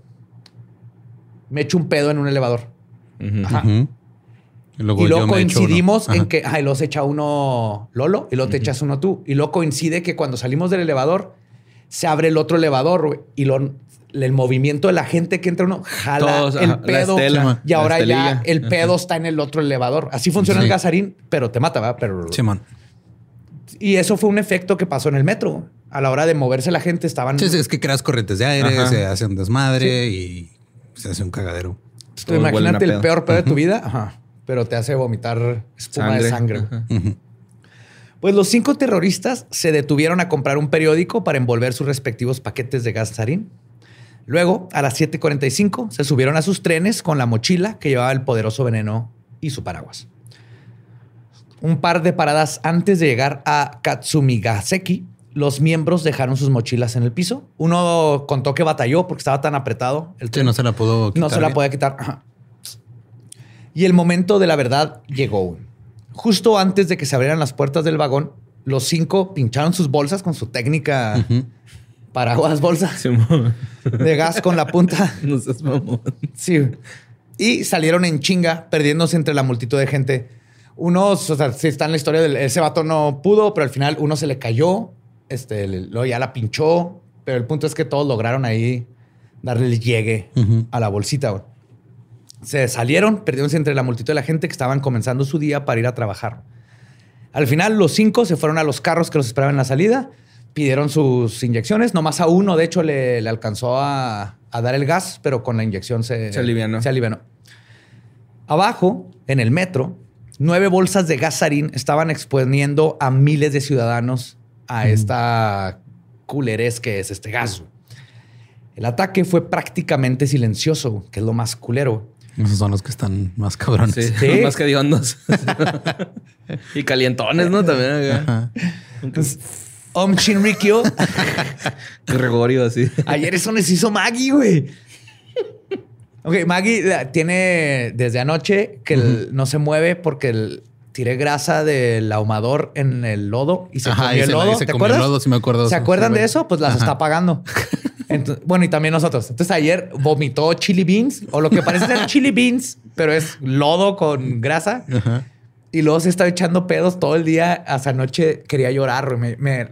Me echo un pedo en un elevador. Ajá. Y luego, y coincidimos en que, ay, se echa uno Lolo y luego te echas uno tú. Y luego coincide que cuando salimos del elevador, se abre el otro elevador y lo, el movimiento de la gente que entra uno jala Todos, el ajá, pedo. estela, y ahora ya el pedo está en el otro elevador. Así funciona Sí. el gasarín, pero te mata, ¿verdad? Pero, Simón. y eso fue un efecto que pasó en el metro. A la hora de moverse la gente estaban... Sí, sí, es que creas corrientes de aire, Ajá. se hace un desmadre y se hace un cagadero. Tú imagínate el pedo. peor pedo de tu vida, ajá, pero te hace vomitar espuma de Sangre. Ajá. Pues los cinco terroristas se detuvieron a comprar un periódico para envolver sus respectivos paquetes de gas sarín. Luego, a las 7:45, se subieron a sus trenes con la mochila que llevaba el poderoso veneno y su paraguas. Un par de paradas antes de llegar a Katsumigaseki, los miembros dejaron sus mochilas en el piso. Uno contó que batalló porque estaba tan apretado el Sí, no se la pudo quitar. No se la bien. podía quitar. Ajá. Y el momento de la verdad llegó. Justo antes de que se abrieran las puertas del vagón, los cinco pincharon sus bolsas con su técnica paraguas bolsa Sí, mo. de gas con la punta. No seas mamón. Sí. Y salieron en chinga, perdiéndose entre la multitud de gente. Unos, o sea, sí está en la historia del ese vato no pudo, pero al final uno se le cayó, este, luego ya la pinchó, pero el punto es que todos lograron ahí darle el llegue a la bolsita. güey. Se salieron, perdiéndose entre la multitud de la gente que estaban comenzando su día para ir a trabajar. Al final, los cinco se fueron a los carros que los esperaban en la salida pidieron sus inyecciones. Nomás a uno, de hecho, le, le alcanzó a, a dar el gas, pero con la inyección se, Se alivianó. Se alivianó. Abajo, en el metro, nueve bolsas de gas sarín estaban exponiendo a miles de ciudadanos a esta culerez que es este gas. El ataque fue prácticamente silencioso, que es lo más culero. Esos son los que están más cabrones. Sí, Sí. más que hediondos. y calientones, ¿no? También. Ajá. Om Shinrikyo, Gregorio, así. ayer eso les hizo Maggie, güey. Ok, Maggie tiene desde anoche que el- no se mueve porque el- tiré grasa del ahumador en el lodo y se Ajá, comió y el se lodo. se ¿Te comió el acuerdas? lodo, sí me acuerdo. ¿Se acuerdan de eso? Pues las Ajá. está pagando. Entonces- bueno, y también nosotros. Entonces ayer vomitó chili beans o lo que parece ser chili beans, pero es lodo con grasa. Ajá. Y luego se estaba echando pedos todo el día. Hasta anoche quería llorar. Me, me-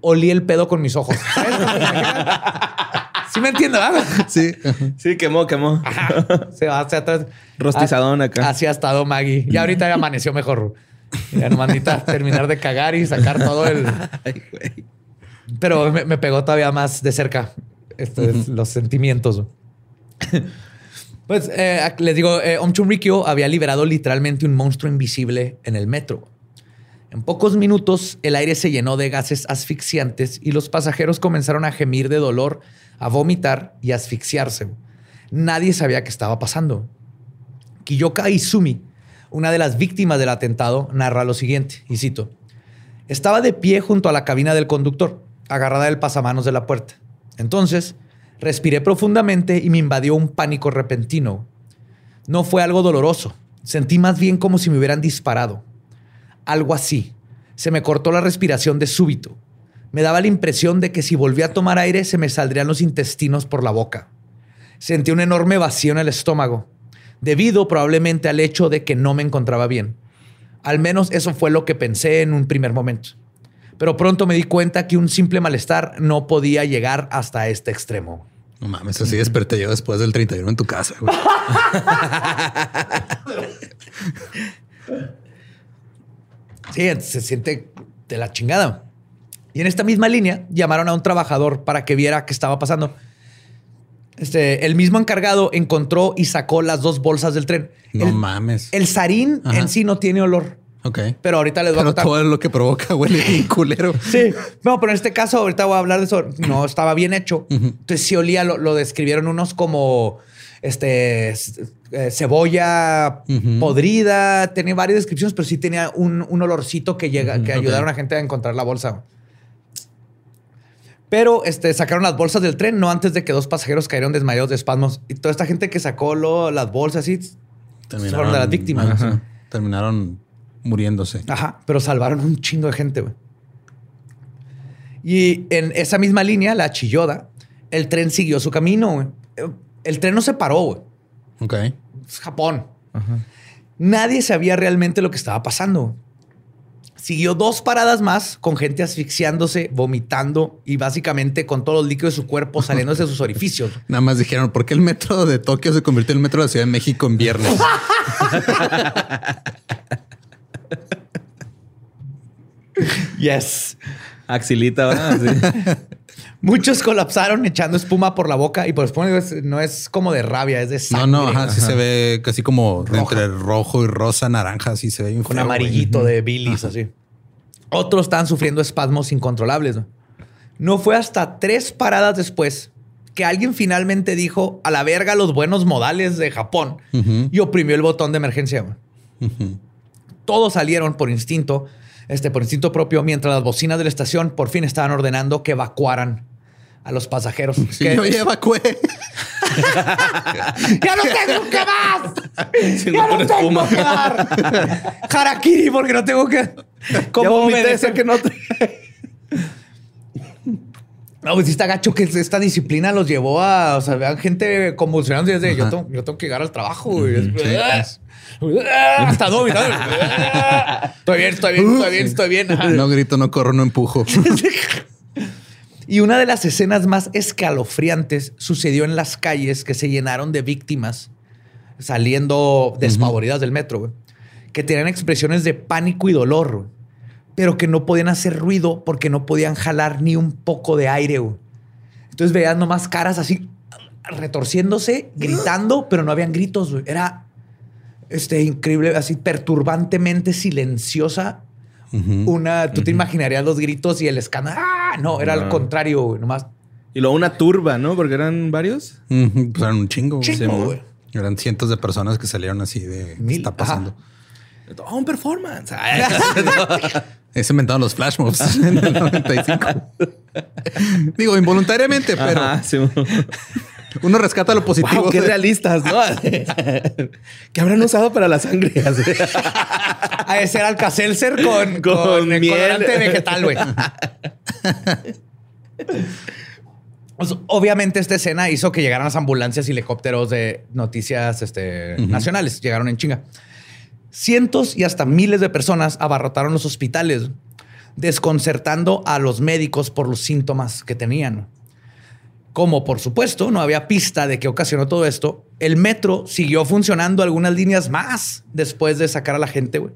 olí el pedo con mis ojos. ¿sabes? sí me entiendo, ¿verdad? Sí. Sí, quemó, quemó. Se va hacia atrás. Rostizadón acá. Así ha estado Maggie. Y ahorita ya amaneció mejor. Ya nomás necesita terminar de cagar y sacar todo el... Ay, güey. Pero me, me pegó todavía más de cerca estos, los sentimientos. Pues eh, les digo, eh, Om Chunrikyo había liberado literalmente un monstruo invisible en el metro. En pocos minutos, el aire se llenó de gases asfixiantes y los pasajeros comenzaron a gemir de dolor, a vomitar y a asfixiarse. Nadie sabía qué estaba pasando. Kiyoka Izumi, una de las víctimas del atentado, narra lo siguiente, y cito, estaba de pie junto a la cabina del conductor, agarrada del pasamanos de la puerta. Entonces, respiré profundamente y me invadió un pánico repentino. No fue algo doloroso, sentí más bien como si me hubieran disparado. Algo así. Se me cortó la respiración de súbito. Me daba la impresión de que si volvía a tomar aire se me saldrían los intestinos por la boca. Sentí un enorme vacío en el estómago, debido probablemente al hecho de que no me encontraba bien. Al menos eso fue lo que pensé en un primer momento. Pero pronto me di cuenta que un simple malestar no podía llegar hasta este extremo. No mames, así desperté yo después del 31 en tu casa, güey. Sí, se siente de la chingada. Y en esta misma línea llamaron a un trabajador para que viera qué estaba pasando. Este, el mismo encargado encontró y sacó las dos bolsas del tren. No el, mames. El sarín Ajá. en sí no tiene olor. ok. Pero ahorita les voy a Pero contar. todo lo que provoca huele bien culero. Sí. No, pero en este caso, ahorita voy a hablar de eso. No estaba bien hecho. Entonces, sí olía, lo, lo describieron unos como este eh, cebolla podrida. Tenía varias descripciones, pero sí tenía un, un olorcito que llega, que ayudaron a gente a encontrar la bolsa. Pero este, sacaron las bolsas del tren no antes de que dos pasajeros cayeron desmayados de espasmos. Y toda esta gente que sacó lo- las bolsas y fueron de las víctimas. Ajá. Terminaron muriéndose. Ajá, pero salvaron un chingo de gente, güey. Y en esa misma línea, la Chilloda, el tren siguió su camino. El tren no se paró, güey. Ok. Es Japón. Nadie sabía realmente lo que estaba pasando. Siguió dos paradas más con gente asfixiándose, vomitando y básicamente con todos los líquidos de su cuerpo saliéndose de sus orificios. Nada más dijeron, ¿por qué el metro de Tokio se convirtió en el metro de la Ciudad de México en viernes? Yes. Axilita, ¿verdad? Sí. Muchos colapsaron echando espuma por la boca y por espuma es- no es como de rabia, es de No, sangre. no, ajá, sí se ve casi como Roja. entre rojo y rosa, naranja, así se ve bien con feo, güey. amarillito de bilis, así. Otros estaban sufriendo espasmos incontrolables. ¿no? No fue hasta tres paradas después que alguien finalmente dijo a la verga los buenos modales de Japón y oprimió el botón de emergencia. Todos salieron por instinto, este, por instinto propio, mientras las bocinas de la estación por fin estaban ordenando que evacuaran a los pasajeros. Sí, Que- yo ya evacué. ¡Ya no tengo que más! Sí, ¡Ya no tengo espuma. que dar! Harakiri, porque no tengo que... Vomité obedecer. que no te... No, pues está gacho que esta disciplina los llevó a... O sea, vean gente convulsionando y es de, yo tengo, yo tengo que llegar al trabajo. güey. Es- Sí. Hasta no, Estoy bien, estoy bien, estoy bien, estoy bien. No grito, no corro, no empujo. Y una de las escenas más escalofriantes sucedió en las calles que se llenaron de víctimas saliendo despavoridas del metro, güey, que tenían expresiones de pánico y dolor. güey. pero que no podían hacer ruido porque no podían jalar ni un poco de aire. güey. Entonces veías nomás caras así retorciéndose, gritando, pero no habían gritos. Era este, increíble, así perturbantemente silenciosa. Una, tú te imaginarías los gritos y el escándalo. ¡Ah! No, era al No. contrario, güey, nomás Y luego una turba, ¿no? Porque eran varios. Pues eran un chingo. güey. Chingo, Sí, güey. Eran cientos de personas que salieron así de ¿qué está pasando. Oh, un performance. Se inventaron los flash mobs en el 95. Digo, involuntariamente, pero Ajá, sí. Uno rescata lo positivo. Wow, qué de- realistas, ¿no? ¿Qué habrán usado para la sangre? A ese era Alka-Seltzer con, Con con, miel. colorante vegetal, güey. Pues, obviamente esta escena hizo que llegaran las ambulancias y helicópteros de noticias este, nacionales. Llegaron en chinga. Cientos y hasta miles de personas abarrotaron los hospitales, desconcertando a los médicos por los síntomas que tenían. Como por supuesto no había pista de qué ocasionó todo esto, el metro siguió funcionando algunas líneas más después de sacar a la gente, güey.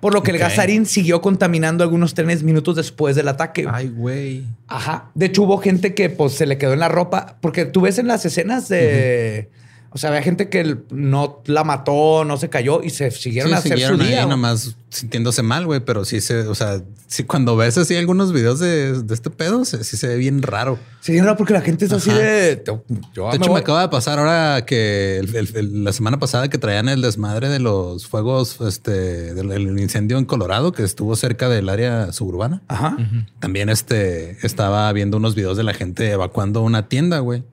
Por lo que el gasarín siguió contaminando algunos trenes minutos después del ataque. Ay, güey. Ajá. De hecho, hubo gente que pues se le quedó en la ropa, porque tú ves en las escenas de. O sea, había gente que no la mató, no se cayó y se siguieron Sí, a hacer siguieron su ahí día. güey. nomás sintiéndose mal, güey, pero sí se, o sea, sí cuando ves así algunos videos de, de este pedo, se- sí se ve bien raro. Sí, no, porque la gente es así de. Yo, yo De hecho, me acaba de pasar ahora que el- el- el- la semana pasada que traían el desmadre de los fuegos, este, del el incendio en Colorado que estuvo cerca del área suburbana. Ajá. También este estaba viendo unos videos de la gente evacuando una tienda, güey.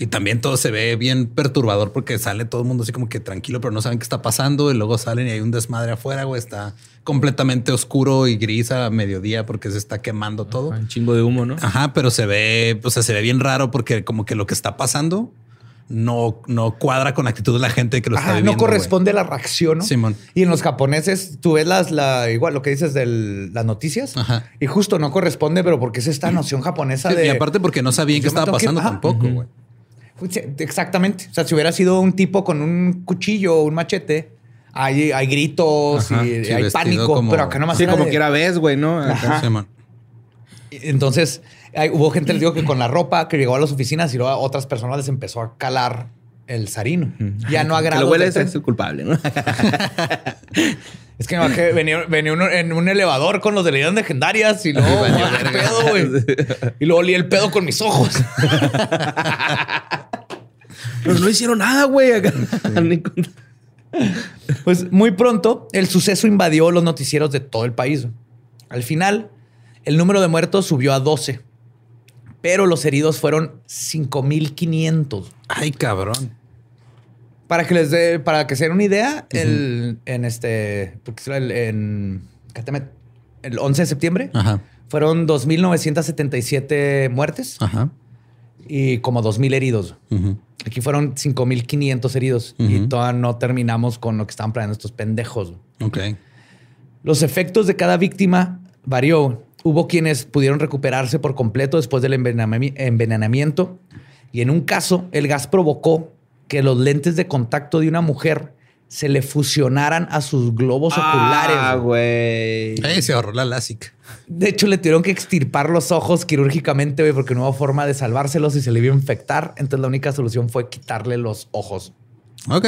Y también todo se ve bien perturbador porque sale todo el mundo así como que tranquilo, pero no saben qué está pasando. Y luego salen y hay un desmadre afuera, güey. Está completamente oscuro y gris a mediodía porque se está quemando todo. Un chingo de humo, ¿no? Ajá, pero se ve, o sea, se ve bien raro porque como que lo que está pasando no, no cuadra con la actitud de la gente que lo está Ajá, viviendo. no corresponde a la reacción, ¿no? Simón. Y en los japoneses, tú ves las, la, igual lo que dices de las noticias Ajá. y justo no corresponde, pero porque es esta noción japonesa Sí, de. y aparte porque no sabían qué estaba que- pasando tampoco, güey. Exactamente. O sea, si hubiera sido un tipo con un cuchillo o un machete, hay, hay gritos Ajá, y sí, hay pánico, como- pero acá nomás Sí, era como de- quiera ves, güey, ¿no? Ajá. Entonces, hay- hubo gente, les digo, que con la ropa que llegó a las oficinas y luego a otras personas les empezó a calar el sarino. Ya no a Que grados lo huele es, el culpable, ¿no? Es que me bajé, venía, venía uno en un elevador con los de leyendas legendarias y luego olí el pedo, güey. Y luego olí el pedo con mis ojos. Pero no hicieron nada, güey. Pues muy pronto el suceso invadió los noticieros de todo el país. Al final, el número de muertos subió a 12, pero los heridos fueron 5500. Ay, cabrón. Para que les dé, para que se den una idea, el, en este, el, en, el 11 de septiembre Ajá. fueron 2.977 muertes Ajá. Y como 2.000 heridos. Aquí fueron 5.500 heridos y Ujú. todavía no terminamos con lo que estaban planeando estos pendejos. Ok. Los efectos de cada víctima varió. Hubo quienes pudieron recuperarse por completo después del envenenami- envenenamiento y en un caso el gas provocó que los lentes de contacto de una mujer se le fusionaran a sus globos Ah, oculares. güey. Ay, se ahorró la LASIK. De hecho, le tuvieron que extirpar los ojos quirúrgicamente güey, porque no hubo forma de salvárselos y se le iba a infectar. Entonces la única solución fue quitarle los ojos. Ok.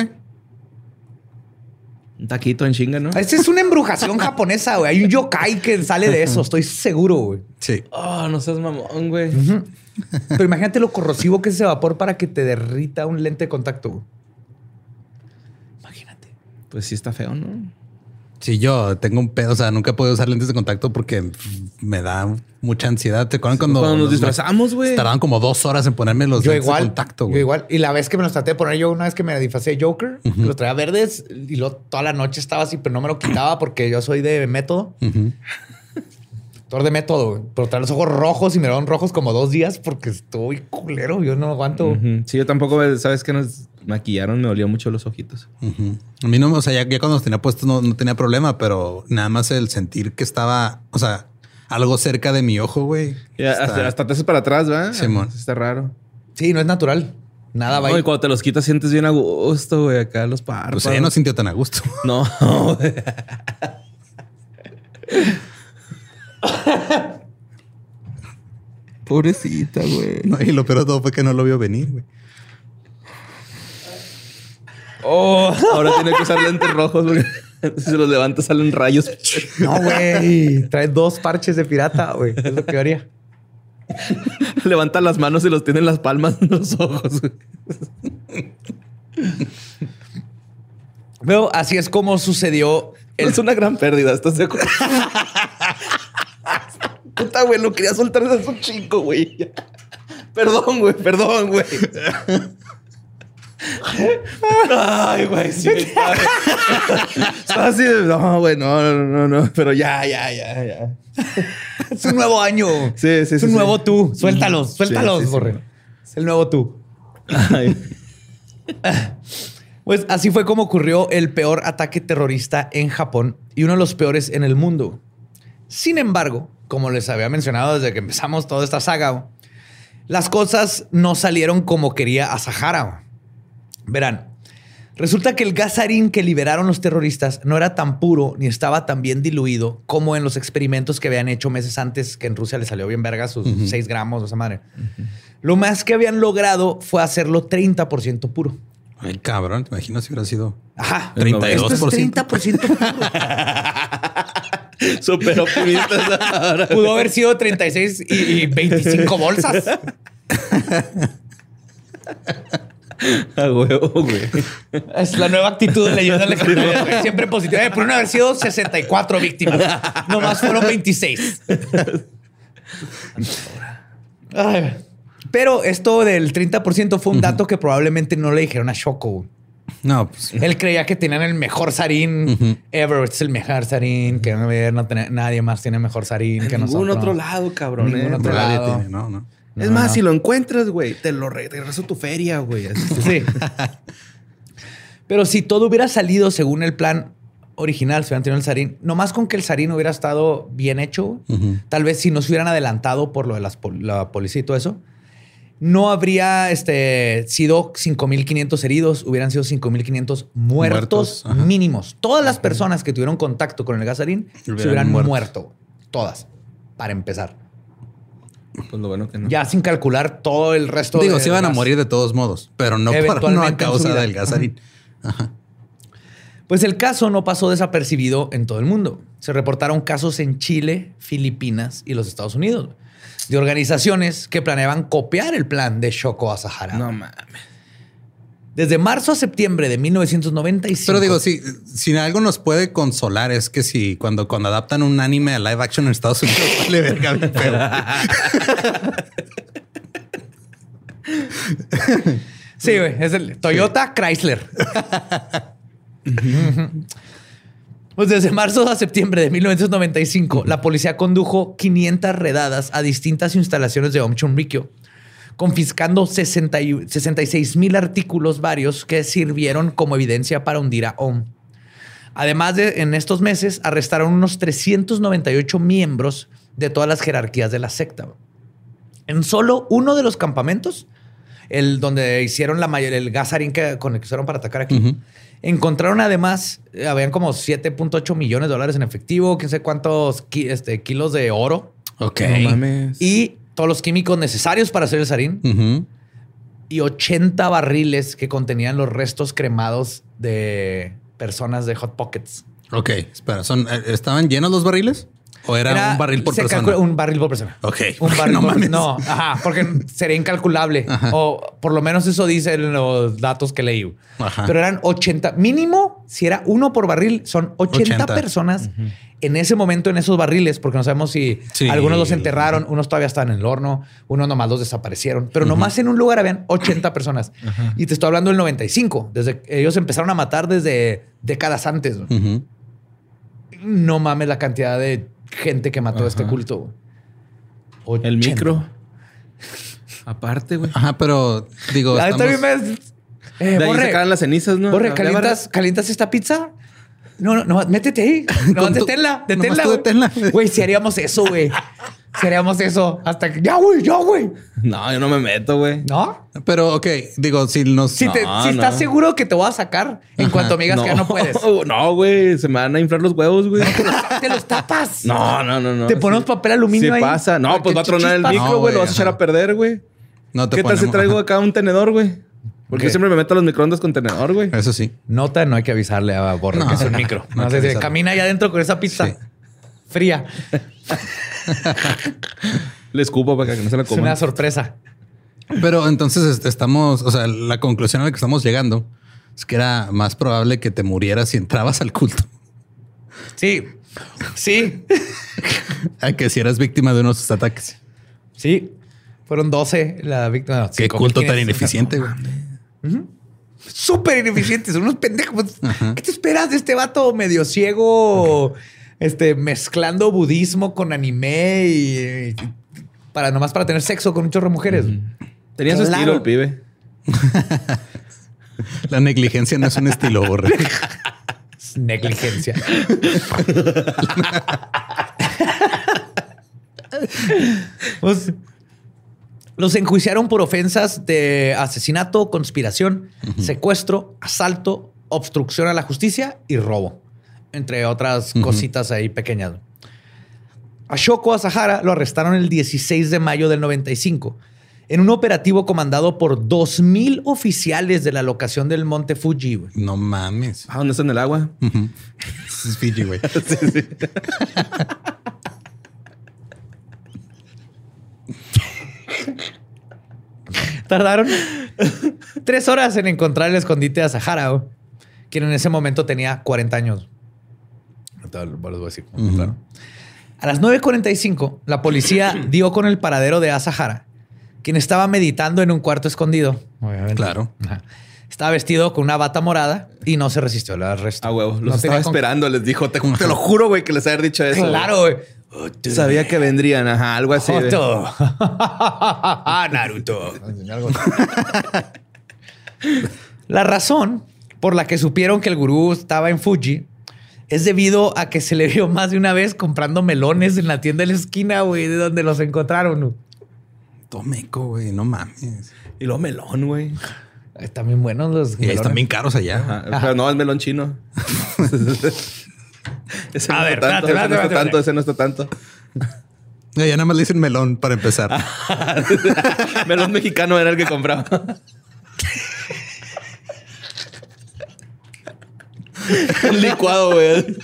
Un taquito en chinga, ¿no? Esta es una embrujación japonesa, güey. Hay un yokai que sale de eso, estoy seguro, güey. Sí. Oh, no seas mamón, güey. Pero imagínate lo corrosivo que es ese vapor para que te derrita un lente de contacto. güey. Pues sí está feo, ¿no? Sí, yo tengo un pedo, o sea, nunca he podido usar lentes de contacto porque me da mucha ansiedad. ¿Te acuerdan cuando, Cuando nos disfrazamos, güey. Tardaban como dos horas en ponerme los Yo lentes igual. de contacto, yo güey. igual. Y la vez que me los traté de poner yo, una vez que me disfracé de Joker, los traía verdes y luego toda la noche estaba así, pero no me lo quitaba porque yo soy de método. Actor de método, güey. Pero traía los ojos rojos y me dieron rojos como dos días porque estoy culero. Yo no aguanto. Sí, yo tampoco, ¿sabes qué? Nos maquillaron, me olía mucho los ojitos. A mí no, o sea, ya, ya cuando los tenía puestos no, no tenía problema, pero nada más el sentir que estaba, o sea, algo cerca de mi ojo, güey. Está- hasta, hasta te haces para atrás, ¿verdad? Simón. Está raro. Sí, no es natural. Nada va No, y cuando te los quitas sientes bien a gusto, güey, acá los párpados. Pues ella no sintió tan a gusto. No, güey. Pobrecita, güey. No, y lo peor de todo fue que no lo vio venir, güey. Oh, Ahora tiene que usar lentes rojos porque si se los levanta salen rayos. no, güey. Trae dos parches de pirata, güey. Es lo que haría. Levanta las manos y los tiene en las palmas de los ojos. Pero así es como sucedió el Es una gran pérdida, ¿estás de acuerdo? Puta, güey, lo quería soltar desde un chico, güey. Perdón, güey, perdón, güey. Ay, güey, sí. Estaba así de, no, güey, no, no, no, no, pero ya, ya, ya, ya. Es un nuevo año. Sí, sí, Es sí, un sí. nuevo tú. Suéltalos, suéltalos. Borre. Es el nuevo tú. Ay. Pues así fue como ocurrió el peor ataque terrorista en Japón y uno de los peores en el mundo. Sin embargo, como les había mencionado desde que empezamos toda esta saga, las cosas no salieron como quería Asahara. Verán, resulta que el gasarín que liberaron los terroristas no era tan puro ni estaba tan bien diluido como en los experimentos que habían hecho meses antes, que en Rusia le salió bien verga sus 6 gramos, esa madre. Lo más que habían logrado fue hacerlo 30% puro. Ay, cabrón, te imaginas si hubiera sido Ajá. 32%. Esto es 30% puro. Súper optimistas ahora. Pudo haber sido 36 y, y 25 bolsas. A huevo, güey. Es la nueva actitud de leyenda legendaria. güey. Siempre positiva. Eh, Pudieron haber sido 64 víctimas. Nomás fueron 26. Ay. Pero esto del 30% fue un dato que probablemente no le dijeron a Shoko. No, pues Él creía que tenían el mejor sarín ever. Es el mejor sarín. Que no, no tiene- nadie más tiene mejor sarín que En ningún nosotros. otro lado, cabrón. Ningún eh. otro nadie lado. tiene, no, no. Es más, si lo encuentras, güey, te lo regreso tu feria, güey. Sí. Pero si todo hubiera salido según el plan original, si hubieran tenido el sarín, nomás con que el sarín hubiera estado bien hecho, tal vez si no se hubieran adelantado por lo de las pol- la policía y todo eso, no habría este, sido 5.500 heridos, hubieran sido 5.500 muertos, Muertos, mínimos. Todas las personas que tuvieron contacto con el gasarín se Hubieran hubieran muerto. muerto. Todas, para empezar. Pues lo bueno que no. Ya sin calcular todo el resto Digo, de se iban a morir de todos modos, pero no, para, no a causa del gasarín. Pues el caso no pasó desapercibido en todo el mundo. Se reportaron casos en Chile, Filipinas y los Estados Unidos de organizaciones que planeaban copiar el plan de Shoko Asahara. No mames. Desde marzo a septiembre de 1995. Pero digo, si, si algo nos puede consolar es que si cuando, cuando adaptan un anime a live action en Estados Unidos, vale verga bien feo. Sí, güey. Es el Toyota Chrysler. Pues desde marzo a septiembre de 1995, la policía condujo 500 redadas a distintas instalaciones de Om Chunrikyo, confiscando 60 y- 66 mil artículos varios que sirvieron como evidencia para hundir a Om. Además de, en estos meses, arrestaron unos 398 miembros de todas las jerarquías de la secta. En solo uno de los campamentos, el donde hicieron la mayor, el gasarín que con el que usaron para atacar aquí, encontraron además, eh, habían como 7.8 millones de dólares en efectivo, quién sé cuántos ki- este, kilos de oro Ok. No mames. y todos los químicos necesarios para hacer el sarín y 80 barriles que contenían los restos cremados de personas de Hot Pockets. Ok, espera, son, eh, ¿estaban llenos los barriles? ¿O era, un barril por se persona? calcula un barril por persona. Ok. Un barril No por mames. No, ajá, porque sería incalculable. O por lo menos eso dicen los datos que leí. Ajá. Pero eran 80, mínimo, si era uno por barril, son 80, 80. personas en ese momento en esos barriles, porque no sabemos si Sí. algunos los enterraron, unos todavía están en el horno, unos nomás los desaparecieron. Pero nomás en un lugar habían 80 personas. Y te estoy hablando del 95. Desde ellos empezaron a matar desde décadas antes. No mames la cantidad de gente que mató a este culto. güey. El 80. micro. Aparte, güey. Ajá, pero digo, La estamos- me- Eh, De ahí Borre, sacaban las cenizas, ¿no? Borre, ¿calientas, ¿calientas esta pizza? No, no, no, métete ahí. No, deténla, deténla. Güey, si haríamos eso, güey. Seríamos eso hasta que ya, güey, ya, güey. No, yo no me meto, güey. ¿No? Pero, ok, digo, si nos... Si, te- No, si estás no. seguro que te voy a sacar en cuanto me digas que ya no puedes. No, güey. Se me van a inflar los huevos, güey. Te los tapas. No, no, no, no. Te ponemos papel aluminio Sí ahí. pasa. No, pues va a tronar el micro, No, güey. lo vas a echar a perder, güey. No te ¿Qué tal si traigo acá un tenedor, güey? Porque yo siempre me meto a los microondas con tenedor, güey. Eso sí. Nota, no hay que avisarle a Borre No, que es un no, micro. no sé, camina ahí adentro con esa pizza Sí. Fría. Le escupo para que no se la Es una coman. sorpresa. Pero entonces este, estamos, o sea, la conclusión a la que estamos llegando es que era más probable que te murieras si entrabas al culto Sí, sí, a que si eras víctima de unos ataques. sí. Fueron 12 la víctima. no, Qué 5,500. culto tan ineficiente, güey. Súper ineficientes, son unos pendejos. ¿Qué te esperas de este vato medio ciego, este, mezclando budismo con anime y, y para nomás para tener sexo con un chorro de mujeres? Tenía su estilo el pibe. La negligencia no es un estilo, borre. Es negligencia. Pues, los enjuiciaron por ofensas de asesinato, conspiración, secuestro, asalto, obstrucción a la justicia y robo, entre otras cositas ahí pequeñas. A Shoko Asahara lo arrestaron el 16 de mayo del 95 en un operativo comandado por 2.000 oficiales de la locación del Monte Fuji. No mames. Ah, ¿dónde está en el agua? Es Fiji, güey. Tardaron tres horas en encontrar el escondite de Sahara, quien en ese momento tenía 40 años. Ahorita les voy a decir cómo encontraron. A las 9.45, la policía dio con el paradero de Asahara, quien estaba meditando en un cuarto escondido. Obviamente. Claro. Ajá. Estaba vestido con una bata morada y no se resistió al arresto. Ah, huevo. Los No estaba esperando. Les dijo, te, te lo juro, güey, que les haber dicho eso. Claro, güey. Sabía que vendrían. Ajá, algo así. Joto. Naruto. La razón por la que supieron que el gurú estaba en Fuji es debido a que se le vio más de una vez comprando melones en la tienda de la esquina, güey, de donde los encontraron. Tomeco, güey. No mames. Y luego melón, güey. Están bien buenos los Y están bien caros allá. Ajá, Pero no, es melón chino. ese A no ver, está tanto, espérate, ese no espérate, está espérate. tanto, ese no está tanto. Ya ya nada más le dicen melón para empezar. melón mexicano era el que compraba. Un licuado, güey.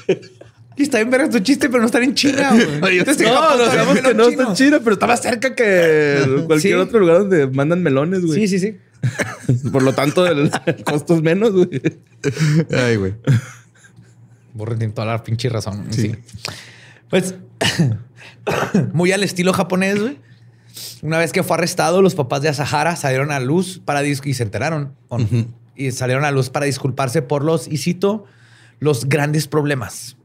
Y está bien verga tu chiste, pero no están en China, güey. Oye, Entonces, No, Japón no sabemos que no chino. está chido, pero estaba cerca que cualquier Sí. otro lugar donde mandan melones, güey. Sí, sí, sí. Por lo tanto, el costo es menos, güey. Ay, güey. Borre tiene toda la pinche razón. Sí. Pues, muy al estilo japonés, güey. Una vez que fue arrestado, los papás de Asahara salieron a luz para dis- y se enteraron. ¿o no? Y salieron a luz para disculparse por los, y cito, los grandes problemas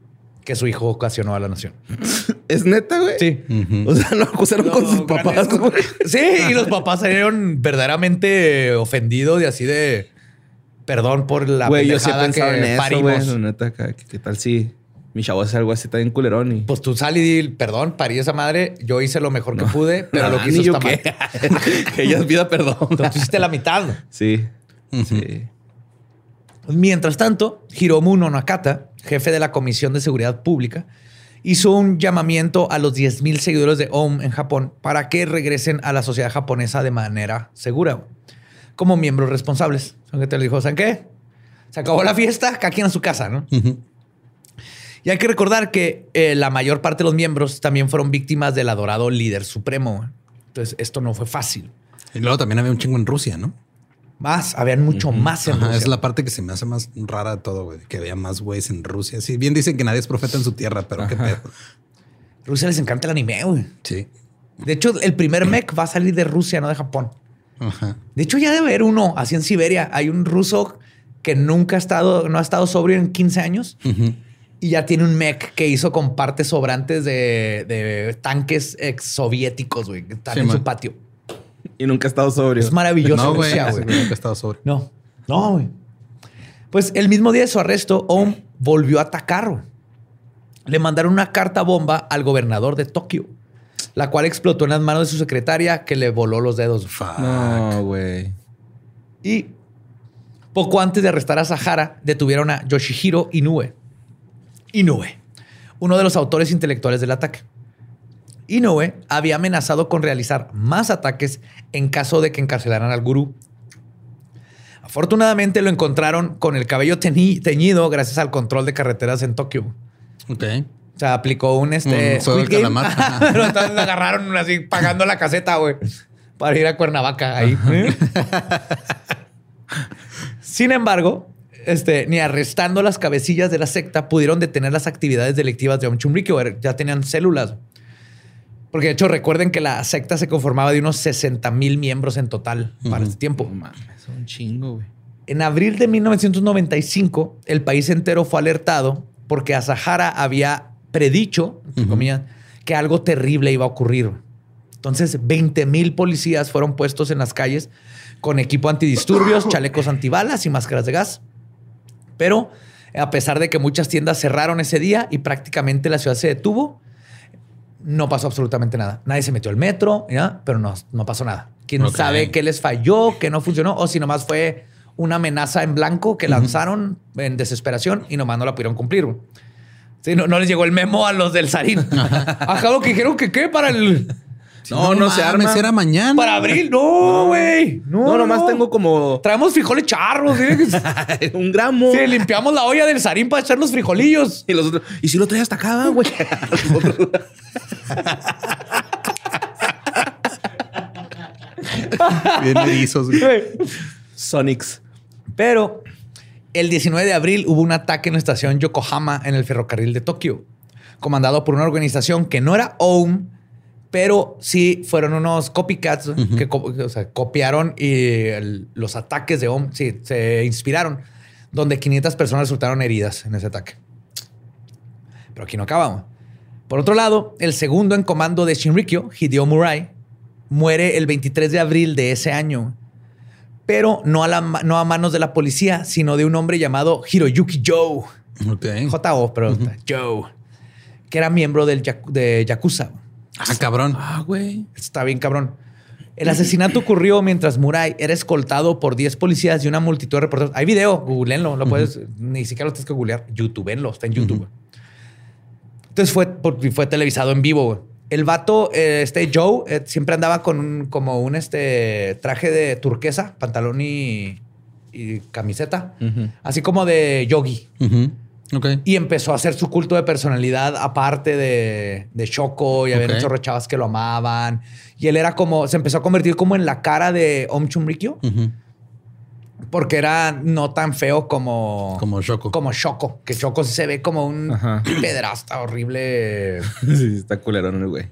que su hijo ocasionó a la nación. ¿Es neta, güey? Sí. O sea, lo acusaron con sus papás, güey. Sí, y los papás salieron verdaderamente ofendidos y así de perdón por la Güey, yo sí he que en eso, parimos. güey. Neta, ¿qué, qué tal si mi chavo hace algo así tan culerón y... Pues tú sal y di, perdón, parí esa madre, yo hice lo mejor que pude, pero lo Ah, que hizo yo está mal. que ella pida perdón. Entonces tú hiciste la mitad. Sí. Sí. Mientras tanto, Hiromu no Nakata, jefe de la Comisión de Seguridad Pública, hizo un llamamiento a los 10.000 seguidores de OM en Japón para que regresen a la sociedad japonesa de manera segura, como miembros responsables. Son que te le dijo, ¿saben qué? Se acabó la fiesta, cada quien a su casa, ¿no? Y hay que recordar que eh, la mayor parte de los miembros también fueron víctimas del adorado líder supremo. Entonces, esto no fue fácil. Y luego también había un chingo en Rusia, ¿no? Más, habían mucho más en Ajá, Rusia. es la parte que se me hace más rara de todo, güey. Que había más güeyes en Rusia. Sí, bien dicen que nadie es profeta en su tierra, pero qué pedo. Rusia les encanta el anime, güey. Sí. De hecho, el primer mech va a salir de Rusia, no de Japón. Ajá. De hecho, ya debe haber uno así en Siberia. Hay un ruso que nunca ha estado, no ha estado sobrio en 15 años y ya tiene un mech que hizo con partes sobrantes de, de tanques ex soviéticos, güey, que están Sí, en man. su patio. Y nunca he estado sobrio. Es maravilloso. No, güey. Nunca ha estado sobre. No, no, güey. Pues el mismo día de su arresto, Ohm volvió a atacar. güey. Le mandaron una carta bomba al gobernador de Tokio. la cual explotó en las manos de su secretaria que le voló los dedos. Fuck. No, güey. Y poco antes de arrestar a Sahara, detuvieron a Yoshihiro Inoue. Inoue, uno de los autores intelectuales del ataque. Inoue había amenazado con realizar más ataques en caso de que encarcelaran al gurú. Afortunadamente lo encontraron con el cabello teñi- teñido gracias al control de carreteras en Tokio. Ok. O sea, aplicó un este Un del calamar. Pero entonces lo agarraron así pagando la caseta, güey, para ir a Cuernavaca ahí. Sin embargo, este, ni arrestando las cabecillas de la secta pudieron detener las actividades delictivas de Om Chumrikyo. Ya tenían células. Porque de hecho recuerden que la secta se conformaba de unos 60 mil miembros en total para ese tiempo. Mames, son un chingo, güey. En abril de 1995, el país entero fue alertado porque Asahara había predicho, entre comillas, que algo terrible iba a ocurrir. Entonces, 20 mil policías fueron puestos en las calles con equipo antidisturbios, chalecos antibalas y máscaras de gas. Pero a pesar de que muchas tiendas cerraron ese día y prácticamente la ciudad se detuvo, no pasó absolutamente nada. Nadie se metió al metro, ¿ya? pero no, no pasó nada. ¿Quién sabe qué les falló, qué no funcionó? O si nomás fue una amenaza en blanco que lanzaron en desesperación y nomás no la pudieron cumplir. Sí, no, no les llegó el memo a los del Sarín. Acabo que dijeron que qué para el... No, no, se arma. era mañana. Para abril. No, güey. No, No, nomás tengo como Traemos frijoles charros. ¿sí? un gramo. Sí, limpiamos la olla del Sarín para echar los frijolillos. Y los otros, ¿y si lo traes hasta acá, güey? Bien erizos, güey. Sonics. Pero el 19 de abril hubo un ataque en la estación Yokohama en el ferrocarril de Tokio, comandado por una organización que no era OUM, pero sí fueron unos copycats que co- o sea, copiaron y el- los ataques de OUM sí, se inspiraron, donde 500 personas resultaron heridas en ese ataque. Pero aquí no acabamos. Por otro lado, el segundo en comando de Shinrikyo, Hideo Murai, muere el 23 de abril de ese año pero no a, la no a manos de la policía, sino de un hombre llamado Hiroyuki Joe. Ok. J.O., pero Joe, que era miembro del de Yakuza. Ah, cabrón. Ah, güey. Está bien cabrón. El asesinato ocurrió mientras Murai era escoltado por 10 policías y una multitud de reporteros. Hay video, googleenlo, lo puedes, ni siquiera lo tienes que googlear. YouTubeenlo, está en YouTube. Entonces fue, fue televisado en vivo. güey. El vato, eh, este Joe, eh, siempre andaba con un, como un este, traje de turquesa, pantalón y, y camiseta, así como de yogi. Y empezó a hacer su culto de personalidad aparte de, de Shoko y había Ok. un chorro de chavas que lo amaban. Y él era como, se empezó a convertir como en la cara de Om Chumrikyo porque era no tan feo como, Como Shoko. Como Shoko, que Shoko sí se ve como un Ajá. pedrasta horrible. sí, está culerón el güey.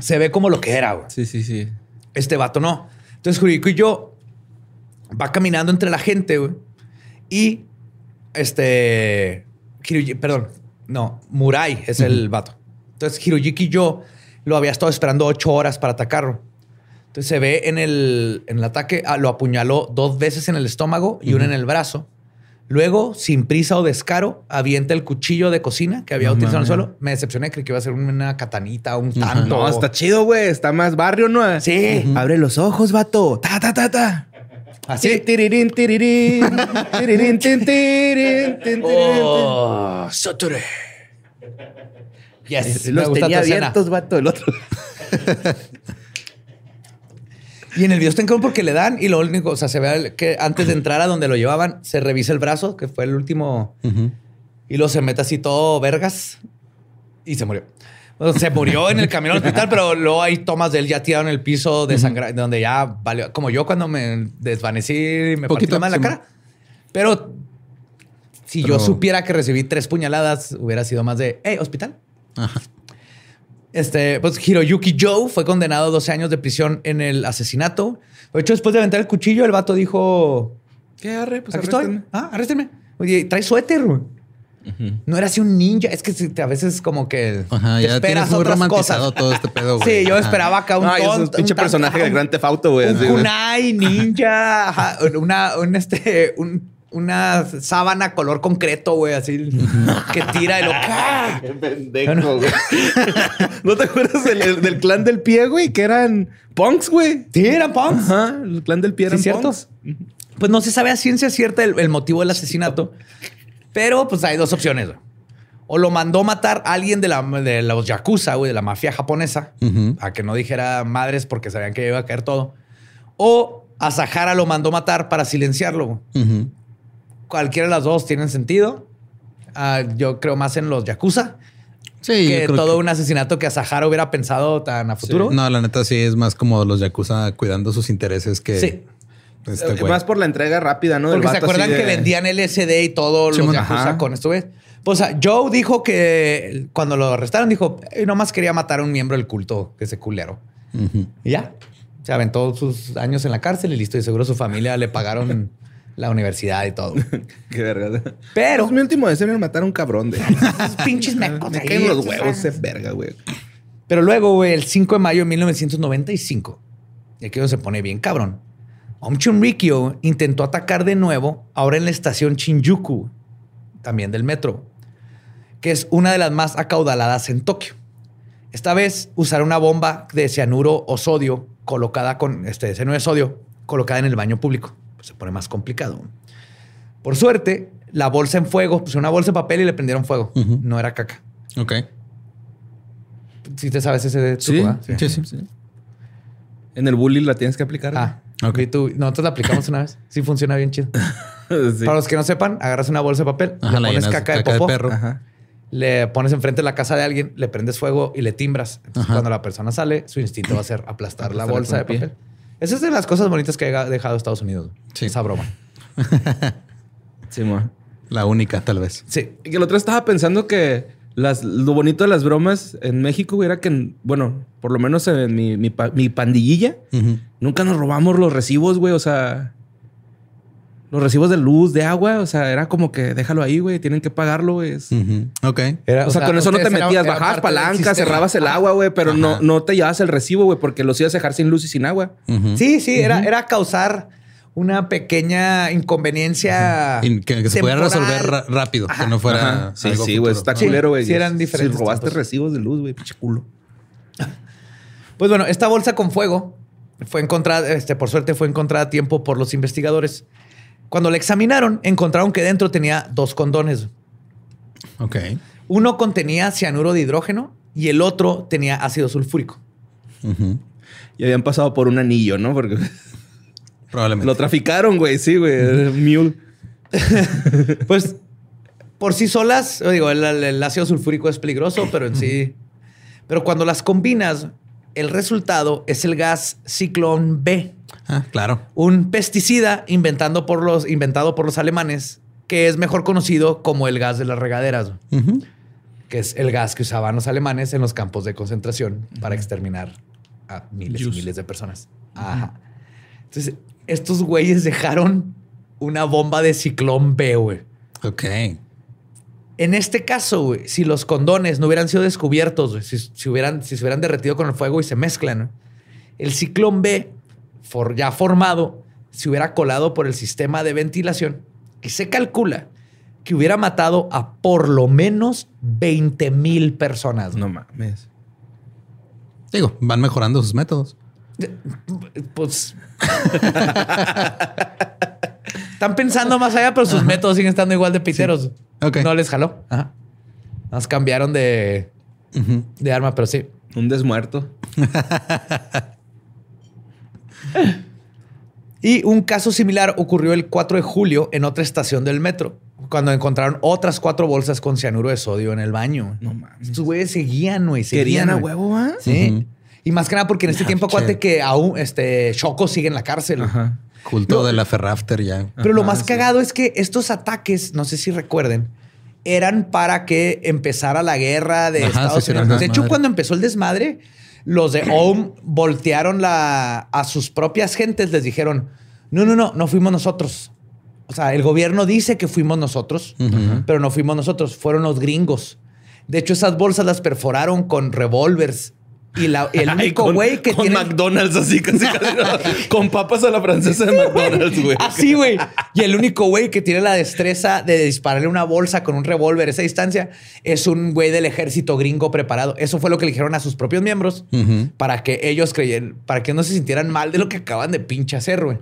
Se ve como lo que era, güey. Sí, sí, sí. Este vato no. Entonces Jurico y yo va caminando entre la gente, güey. Y este. Hiroyi- perdón, no, Murai es el vato. Entonces Hiroyuki y yo lo había estado esperando ocho horas para atacarlo. Entonces se ve en el, en el ataque, ah, lo apuñaló dos veces en el estómago y una en el brazo. Luego, sin prisa o descaro, avienta el cuchillo de cocina que había No utilizado en el suelo. Me decepcioné, creí que iba a ser una katanita, un tanto. No, está chido, güey. Está más barrio, ¿no? Sí. Abre los ojos, vato. Ta, ta, ta, ta. Así. Tirirín, tirirín. Tirirín, tin, tirín, tin, tirín, Oh, Saturday. Yes, tin. me Los gusta tenía tu escena. abiertos, vato. El otro. Y en el video está en cabrón porque le dan y lo único, o sea, se ve que antes de entrar a donde lo llevaban, se revisa el brazo, que fue el último, y luego se mete así todo vergas y se murió. Se murió en el camino al hospital, pero luego hay tomas de él ya tirado en el piso de sangre, donde ya valió, como yo cuando me desvanecí y me Poquito, en la cara. Pero si yo supiera que recibí tres puñaladas, hubiera sido más de, hey, hospital. Ajá. Este, pues Hiroyuki Joe fue condenado a 12 años de prisión en el asesinato. De hecho, después de aventar el cuchillo, el vato dijo: ¿Qué arre? Pues Aquí estoy. arréstenme. Ah, arréstenme. Oye, trae suéter. Güey. No era así un ninja. Es que a veces como que Ajá, te ya esperas muy otras romantizado cosas. todo este pedo, güey. Sí, yo Ajá. esperaba acá un Ay, es un tonto, pinche un personaje de Grand Theft Auto, güey. Un así, kunai, ninja, ajá, una, un este, un una sábana color concreto, güey, así que tira y lo. Qué pendejo, güey. ¿No te acuerdas del, del clan del pie, güey? Que eran punks, güey. Sí, eran punks. Ajá, el clan del pie Sí, eran cierto. punks. Pues no se sabe a ciencia cierta el, el motivo del asesinato, pero pues hay dos opciones. güey. O lo mandó matar alguien de, la, de los yakuza, güey, de la mafia japonesa, Ujú. a que no dijera madres porque sabían que iba a caer todo. O a Sahara lo mandó matar para silenciarlo. Ujú. Cualquiera de las dos tienen sentido. Ah, yo creo más en los yakuza Sí, que todo que- un asesinato que a Sahara hubiera pensado tan a futuro. No, la neta sí es más como los yakuza cuidando sus intereses que Sí. Este Eh, güey. Más por la entrega rápida, ¿no? Porque se acuerdan de- que vendían LSD y todo los Simón. Yakuza Ajá. con esto, güey. Pues o sea, Joe dijo que cuando lo arrestaron, dijo, "Eh, nomás quería matar a un miembro del culto, que ese culero. Y ya. Se aventó sus años en la cárcel y listo. Y seguro su familia le pagaron la universidad y todo. Qué verga. Pero Es mi último deseo era matar a un cabrón de... pinches mecos Me caen los huevos ese verga, güey. Pero luego, güey, el 5 de mayo de 1995, y aquí se pone bien cabrón, Om Chunrikyo intentó atacar de nuevo, ahora en la estación Shinjuku, también del metro, que es una de las más acaudaladas en Tokio. Esta vez usar una bomba de cianuro o sodio colocada con este cianuro de sodio colocada en el baño público. Pues se pone más complicado. Por suerte, la bolsa en fuego, pues una bolsa de papel y le prendieron fuego. No era caca. Ok. Si te sabes ese de Sí, truco, Sí, sí. En el bullying la tienes que aplicar. Ah, Ok. ok. Tú, nosotros la aplicamos una vez. Sí, funciona bien chido. Sí. Para los que no sepan, agarras una bolsa de papel, Ajá, le pones caca, de caca de popó, perro. Ajá. le pones enfrente de la casa de alguien, le prendes fuego y le timbras. Entonces, Ajá. cuando la persona sale, su instinto va a ser aplastar la bolsa de pie. papel. Esa es de las cosas bonitas que ha dejado Estados Unidos. Sí. Esa broma. Sí, mo. La única, tal vez. Sí. Y el otro estaba pensando que las, lo bonito de las bromas en México güey, era que, bueno, por lo menos en mi, mi, pa- mi pandillilla, nunca nos robamos los recibos, güey. O sea, los recibos de luz, de agua. O sea, era como que déjalo ahí, güey. Tienen que pagarlo, güey. Ok. Era- O sea, con eso no te metías, era bajabas palanca, cerrabas el agua, güey, pero no, Ajá. no te llevabas el recibo, güey, porque los ibas a dejar sin luz y sin agua. Sí, sí, era, era causar una pequeña inconveniencia. Que, que se pudiera temporal. resolver ra- rápido, que no fuera. Ajá. Sí, algo sí, güey. Está culero, güey. sí eran Si diferentes robaste tiempos. recibos de luz, güey, pinche culo. Pues bueno, esta bolsa con fuego fue encontrada, este, por suerte fue encontrada a tiempo por los investigadores. Cuando la examinaron, encontraron que dentro tenía dos condones. Ok. Uno contenía cianuro de hidrógeno y el otro tenía ácido sulfúrico. Y habían pasado por un anillo, ¿no? Porque Probablemente. lo traficaron, güey. Sí, güey. Mule. Pues por sí solas, digo, el, ácido sulfúrico es peligroso, pero en sí. Pero cuando las combinas, el resultado es el gas ciclón B, Ah, claro. un pesticida inventando por los, inventado por los alemanes, que es mejor conocido como el gas de las regaderas, que es el gas que usaban los alemanes en los campos de concentración para exterminar a miles y miles de personas. Ajá. Entonces, estos güeyes dejaron una bomba de ciclón B, güey. Ok. En este caso, güey, si los condones no hubieran sido descubiertos, güey, si, si hubieran, si se hubieran derretido con el fuego y se mezclan, ¿no? el ciclón B, for- ya formado, se hubiera colado por el sistema de ventilación y se calcula que hubiera matado a por lo menos 20 mil personas. No mames. Digo, van mejorando sus métodos. Pues. Están pensando más allá, pero sus métodos siguen estando igual de piteros. No les jaló. Ajá. Nos cambiaron de, de arma, pero sí. Un desmuerto. Y un caso similar ocurrió el 4 de julio en otra estación del metro, cuando encontraron otras cuatro bolsas con cianuro de sodio en el baño. No mames. Estos güeyes seguían, güey. Querían a huevo, ¿ah? Sí. Y más que nada porque en este tiempo, che. acuérdate que aún este Choco sigue en la cárcel. Ajá. Culto No. de la Ferrafter ya. Pero lo más sí. cagado es que estos ataques, no sé si recuerden, eran para que empezara la guerra de Ajá, Estados Unidos. De hecho, cuando empezó el desmadre, los de OM voltearon la, a sus propias gentes, les dijeron, no, no, no, no fuimos nosotros. O sea, el gobierno dice que fuimos nosotros, pero no fuimos nosotros, fueron los gringos. De hecho, esas bolsas las perforaron con revólvers Y la- el único con- güey que con tiene... McDonald's así, casi, casi, ¿no? con papas a la francesa de McDonald's, güey. Así, güey. Y el único güey que tiene la destreza de dispararle una bolsa con un revólver a esa distancia es un güey del ejército gringo preparado. Eso fue lo que le dijeron a sus propios miembros para que ellos creyeran, para que no se sintieran mal de lo que acaban de pinche hacer, güey.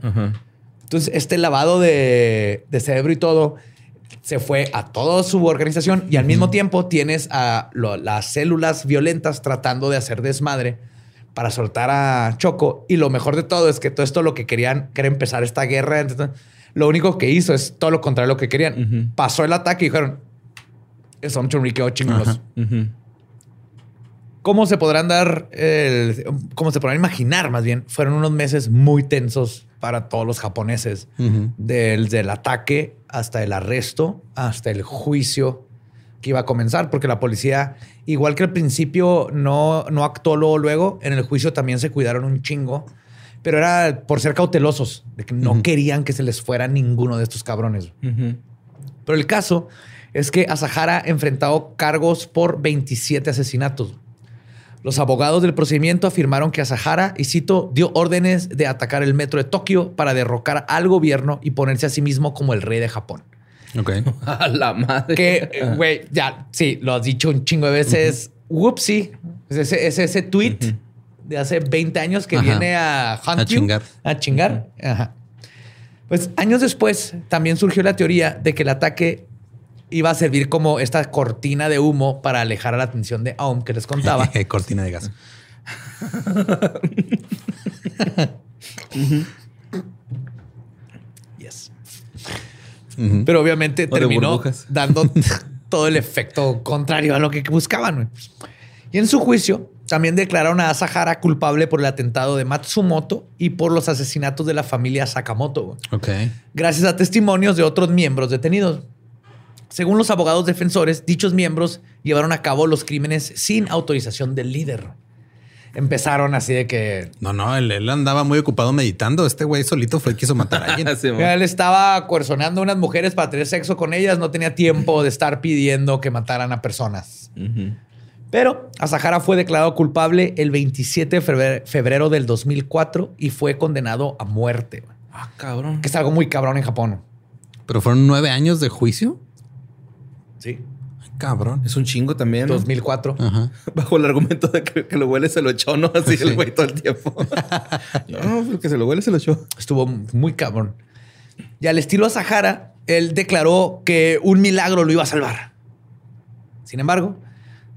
Entonces, este lavado de, de cerebro y todo se fue a toda su organización y al mismo tiempo tienes a lo- las células violentas tratando de hacer desmadre para soltar a Choco. Y lo mejor de todo es que todo esto lo que querían, que era empezar esta guerra. lo único que hizo es todo lo contrario de lo que querían. Pasó el ataque y dijeron, son churriqueo chingones. ¿Cómo se podrán dar, el- cómo se podrán imaginar más bien? Fueron unos meses muy tensos para todos los japoneses. del, del ataque hasta el arresto, hasta el juicio que iba a comenzar, porque la policía, igual que al principio no, no actuó luego, luego, en el juicio también se cuidaron un chingo, pero era por ser cautelosos, de que no querían que se les fuera ninguno de estos cabrones. Pero el caso es que Asahara enfrentado cargos por 27 asesinatos. Los abogados del procedimiento afirmaron que Asahara, y cito, dio órdenes de atacar el metro de Tokio para derrocar al gobierno y ponerse a sí mismo como el rey de Japón. Ok. A la madre. Que, güey, ya, sí, lo has dicho un chingo de veces. Whoopsie. Es ese, es ese tweet de hace 20 años que Ajá. viene a hunt A you, chingar. A chingar. Ajá. Pues años después también surgió la teoría de que el ataque iba a servir como esta cortina de humo para alejar a la atención de Aum que les contaba. Cortina de gas. Yes. Pero obviamente O terminó dando todo el efecto contrario a lo que buscaban. Y en su juicio, también declararon a Asahara culpable por el atentado de Matsumoto y por los asesinatos de la familia Sakamoto, güey, Ok. gracias a testimonios de otros miembros detenidos. Según los abogados defensores, dichos miembros llevaron a cabo los crímenes sin autorización del líder. Empezaron así de que No, no, él, él andaba muy ocupado meditando. Este güey solito fue el que quiso matar a alguien. Sí, mo. Mira, Él estaba coercionando a unas mujeres para tener sexo con ellas. No tenía tiempo de estar pidiendo que mataran a personas. Pero Asahara fue declarado culpable el 27 de febrero, febrero del 2004 y fue condenado a muerte. Ah, cabrón. Que es algo muy cabrón en Japón. Pero fueron nueve años de juicio. Sí. Ay, Cabrón. Es un chingo también. ¿no? 2004. Ajá. Bajo el argumento de que, que lo huele se lo echó, ¿no? Así el güey todo el tiempo. no, pero que se lo huele se lo echó. Estuvo muy cabrón. Y al estilo Asahara, él declaró que un milagro lo iba a salvar. Sin embargo,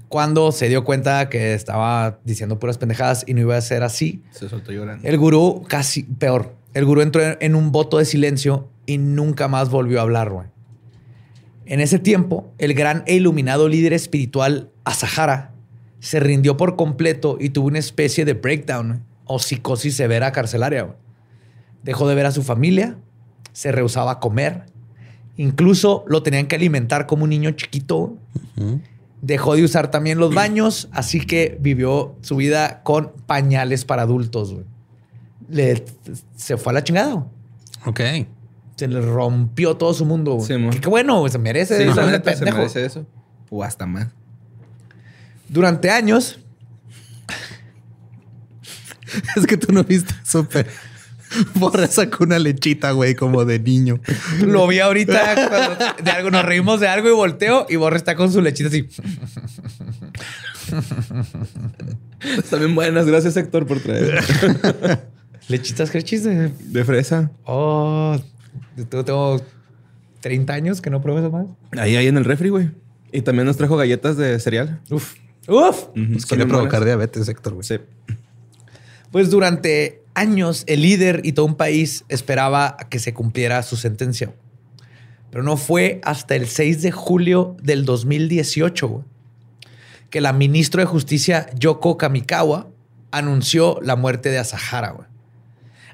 cuando se dio cuenta que estaba diciendo puras pendejadas y no iba a ser así, Se soltó llorando. El gurú, casi peor. El gurú entró en un voto de silencio y nunca más volvió a hablar, güey. En ese tiempo, el gran e iluminado líder espiritual Asahara se rindió por completo y tuvo una especie de breakdown o psicosis severa carcelaria. Dejó de ver a su familia, se rehusaba a comer, incluso lo tenían que alimentar como un niño chiquito. Dejó de usar también los baños, así que vivió su vida con pañales para adultos. Le, se fue a la chingada. Ok. Se le rompió todo su mundo. Sí, mo. Que qué bueno, se merece. Sí, eso, la ese neta, se merece eso. O hasta más. Durante años, Es que tú no viste súper. Borra sacó una lechita, güey, como de niño. lo vi ahorita cuando de algo, nos reímos de algo y volteo y Borre está con su lechita así. Bien buenas. Gracias, Héctor, por traer. Lechitas crechis de. De fresa. Oh, yo tengo 30 años que no pruebo eso más. Ahí, ahí en el refri, güey. Y también nos trajo galletas de cereal. Uf. Uf. Son quiere bien provocar buenas. diabetes, Héctor, güey. Sí. Pues durante años el líder y todo un país esperaba a que se cumpliera su sentencia. Pero no fue hasta el 6 de julio del 2018 güey, que la ministra de Justicia Yoko Kamikawa anunció la muerte de Asahara. güey.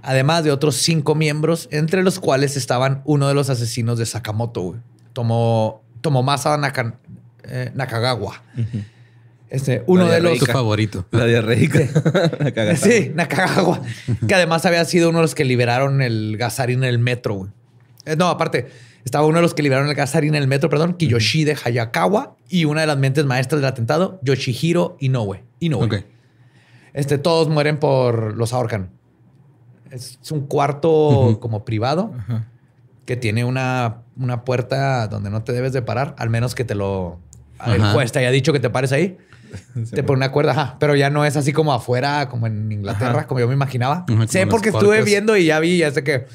Además de otros cinco miembros, entre los cuales estaban uno de los asesinos de Sakamoto, güey. Tomo, Tomomasa Naka- eh, Nakagawa. Este, uno de los... Tu favorito. La diarreica. Sí, Nakagawa. que además había sido uno de los que liberaron el gasarín en el metro, güey. Eh, no, aparte, estaba uno de los que liberaron el gasarín en el metro, perdón, Kiyoshide Hayakawa y una de las mentes maestras del atentado, Yoshihiro Inoue. Inoue. Ok. Este, todos mueren por los ahorcan. Es un cuarto como privado que tiene una, una puerta donde no te debes de parar, al menos que te lo... El Ajá. juez te haya dicho que te pares ahí. te pone una cuerda, ajá. Pero ya no es así como afuera, como en Inglaterra, como yo me imaginaba. Sé porque estuve viendo y ya vi, ya sé que...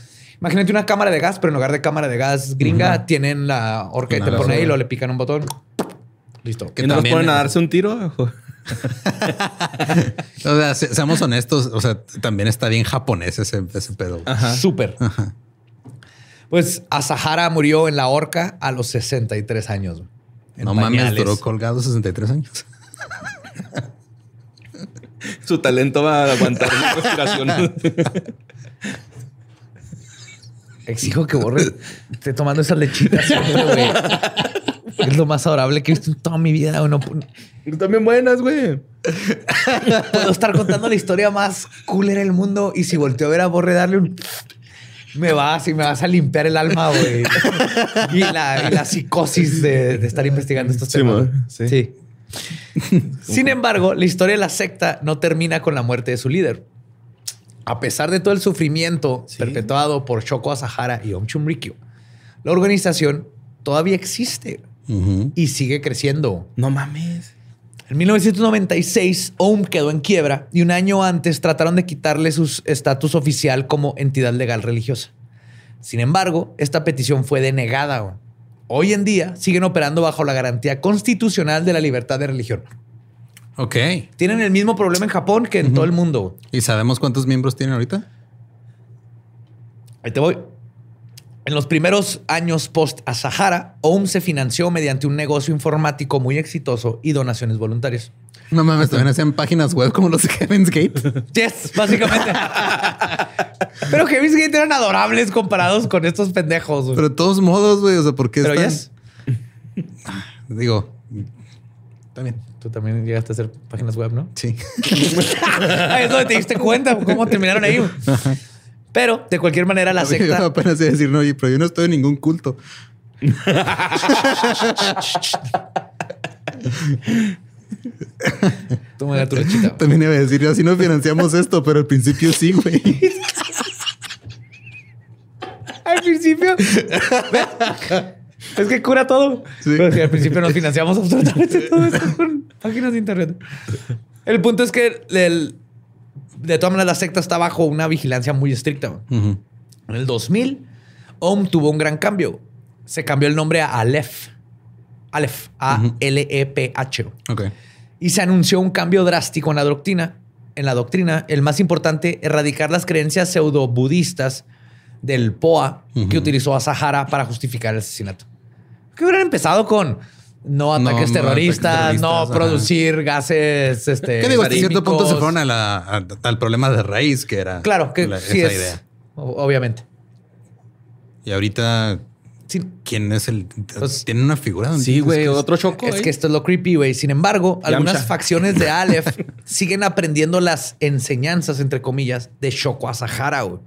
Imagínate una cámara de gas, pero en lugar de cámara de gas gringa, tienen la horca y te pone ahí lo le pican un botón. Listo. Que ¿Y no los ponen a darse un tiro? O sea, se- seamos honestos, o sea, también está bien japonés ese, ese pedo. Súper. Pues Asahara murió en la horca a los 63 años. no mames, pañales. duró colgado 63 años. Su talento va a aguantar la respiración. Exijo que borre. Esté tomando esas lechitas siempre, güey. Es lo más adorable que he visto en toda mi vida. güey. No pu- También buenas, güey. puedo estar contando la historia más cool en el mundo y si volteo a ver a Borre darle un... Me vas y me vas a limpiar el alma, güey. Y la, y la psicosis de, de estar investigando estos Sí, temas. Sí. Sí. Sin embargo, la historia de la secta no termina con la muerte de su líder. A pesar de todo el sufrimiento perpetuado por Shoko Asahara y Om Chumrikyo, la organización todavía existe Y sigue creciendo. No mames. En 1996, OM quedó en quiebra y un año antes trataron de quitarle su estatus oficial como entidad legal religiosa. Sin embargo, esta petición fue denegada. Hoy en día siguen operando bajo la garantía constitucional de la libertad de religión. Ok. Tienen el mismo problema en Japón que en todo el mundo. ¿Y sabemos cuántos miembros tienen ahorita? Ahí te voy. En los primeros años post a Sahara, OM se financió mediante un negocio informático muy exitoso y donaciones voluntarias. No mames, también hacían páginas web como los de Heaven's Gate. Yes, básicamente. Pero Heaven's Gate eran adorables comparados con estos pendejos. Pero de todos modos, güey, o sea, ¿por qué Pero están- yes, Digo, también. tú también llegaste a hacer páginas web, ¿no? Sí. Es donde te diste cuenta cómo terminaron ahí. Pero de cualquier manera, la Yo secta. apenas iba a decir, no, oye, pero yo no estoy en ningún culto. Toma tu lechita. También iba a decir, así no financiamos esto, pero al principio sí, güey. Al principio. es que cura todo. Sí. Pero sí, al principio nos financiamos absolutamente todo esto con páginas de internet. El punto es que el- de todas maneras la secta está bajo una vigilancia muy estricta. En el 2000, OM tuvo un gran cambio. Se cambió el nombre a Aleph. Aleph. A-L-E-P-H. Y se anunció un cambio drástico en la doctrina. En la doctrina, el más importante, erradicar las creencias pseudo-budistas del POA que utilizó a Sahara para justificar el asesinato. Que hubieran empezado con no ataques no terroristas, ataques no terroristas, producir gases. Este, ¿Qué digo? Hasta cierto punto se fueron a la- a- al problema de raíz, que era Claro, que la- sí esa es. idea. Obviamente. Y ahorita, Sí, ¿quién es el...? Pues- ¿Tiene una figura? donde Sí, güey. Otro choco. Es eh. que esto es lo creepy, güey. Sin embargo, algunas facciones de Aleph siguen aprendiendo las enseñanzas, entre comillas, de Shoko Asahara, güey.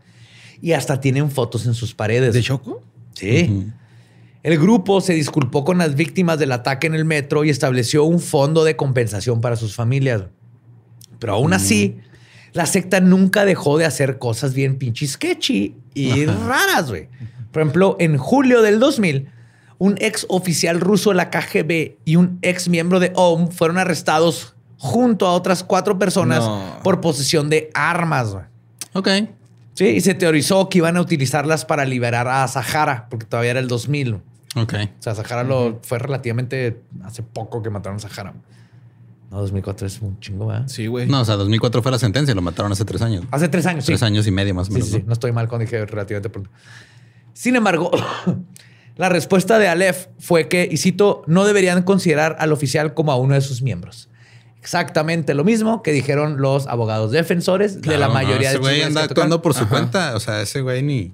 Y hasta tienen fotos en sus paredes. ¿De choco? Sí. El grupo se disculpó con las víctimas del ataque en el metro y estableció un fondo de compensación para sus familias. Pero aún así, la secta nunca dejó de hacer cosas bien pinche sketchy y raras, güey. Por ejemplo, en julio del 2000, un ex oficial ruso de la KGB y un ex miembro de OM fueron arrestados junto a otras cuatro personas No. por posesión de armas, güey. Ok. Sí, y se teorizó que iban a utilizarlas para liberar a Sahara, porque todavía era el 2000. O Ok. sea, Sahara lo fue relativamente hace poco que mataron a Sahara. No, 2004 es un chingo, ¿verdad? Sí, güey. No, o sea, 2004 fue la sentencia, lo mataron hace tres años. Hace tres años, sí. Tres años y medio más o menos. sí, sí. ¿no? No estoy mal cuando dije relativamente pronto. Sin embargo, la respuesta de Aleph fue que, y cito, no deberían considerar al oficial como a uno de sus miembros. Exactamente lo mismo que dijeron los abogados defensores de la no, mayoría ese de güey anda actuando por su cuenta. O sea, ese güey ni,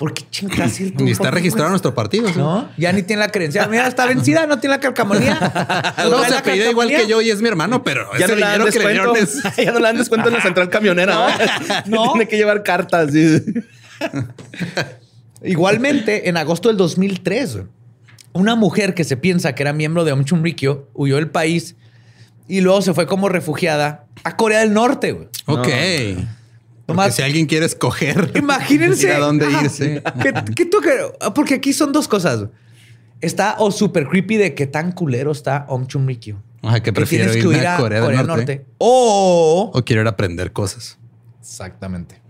¿Por qué chingas ir tú? ni está ¿Por qué, registrado en nuestro partido. ¿sí? No, ya ni tiene la credencial. Mira, está vencida, no tiene la calcamonía. No, se la apellida igual que yo y es mi hermano, pero Ya ese no le dan dinero que le descuento. dieron es... ya no le dan descuento en la central camionera. No, no. Tiene que llevar cartas. sí. Igualmente, en agosto del 2003, una mujer que se piensa que era miembro de Om Chumrikyo huyó del país y luego se fue como refugiada a Corea del Norte. güey. Ok. Porque si alguien quiere escoger Imagínense a dónde irse. que, que tú que- porque aquí son dos cosas. Está o super creepy de qué tan culero está Om Chumrikyo. Ajá, que prefiero que ir a Corea del Norte. O O quiero ir a aprender cosas. Exactamente.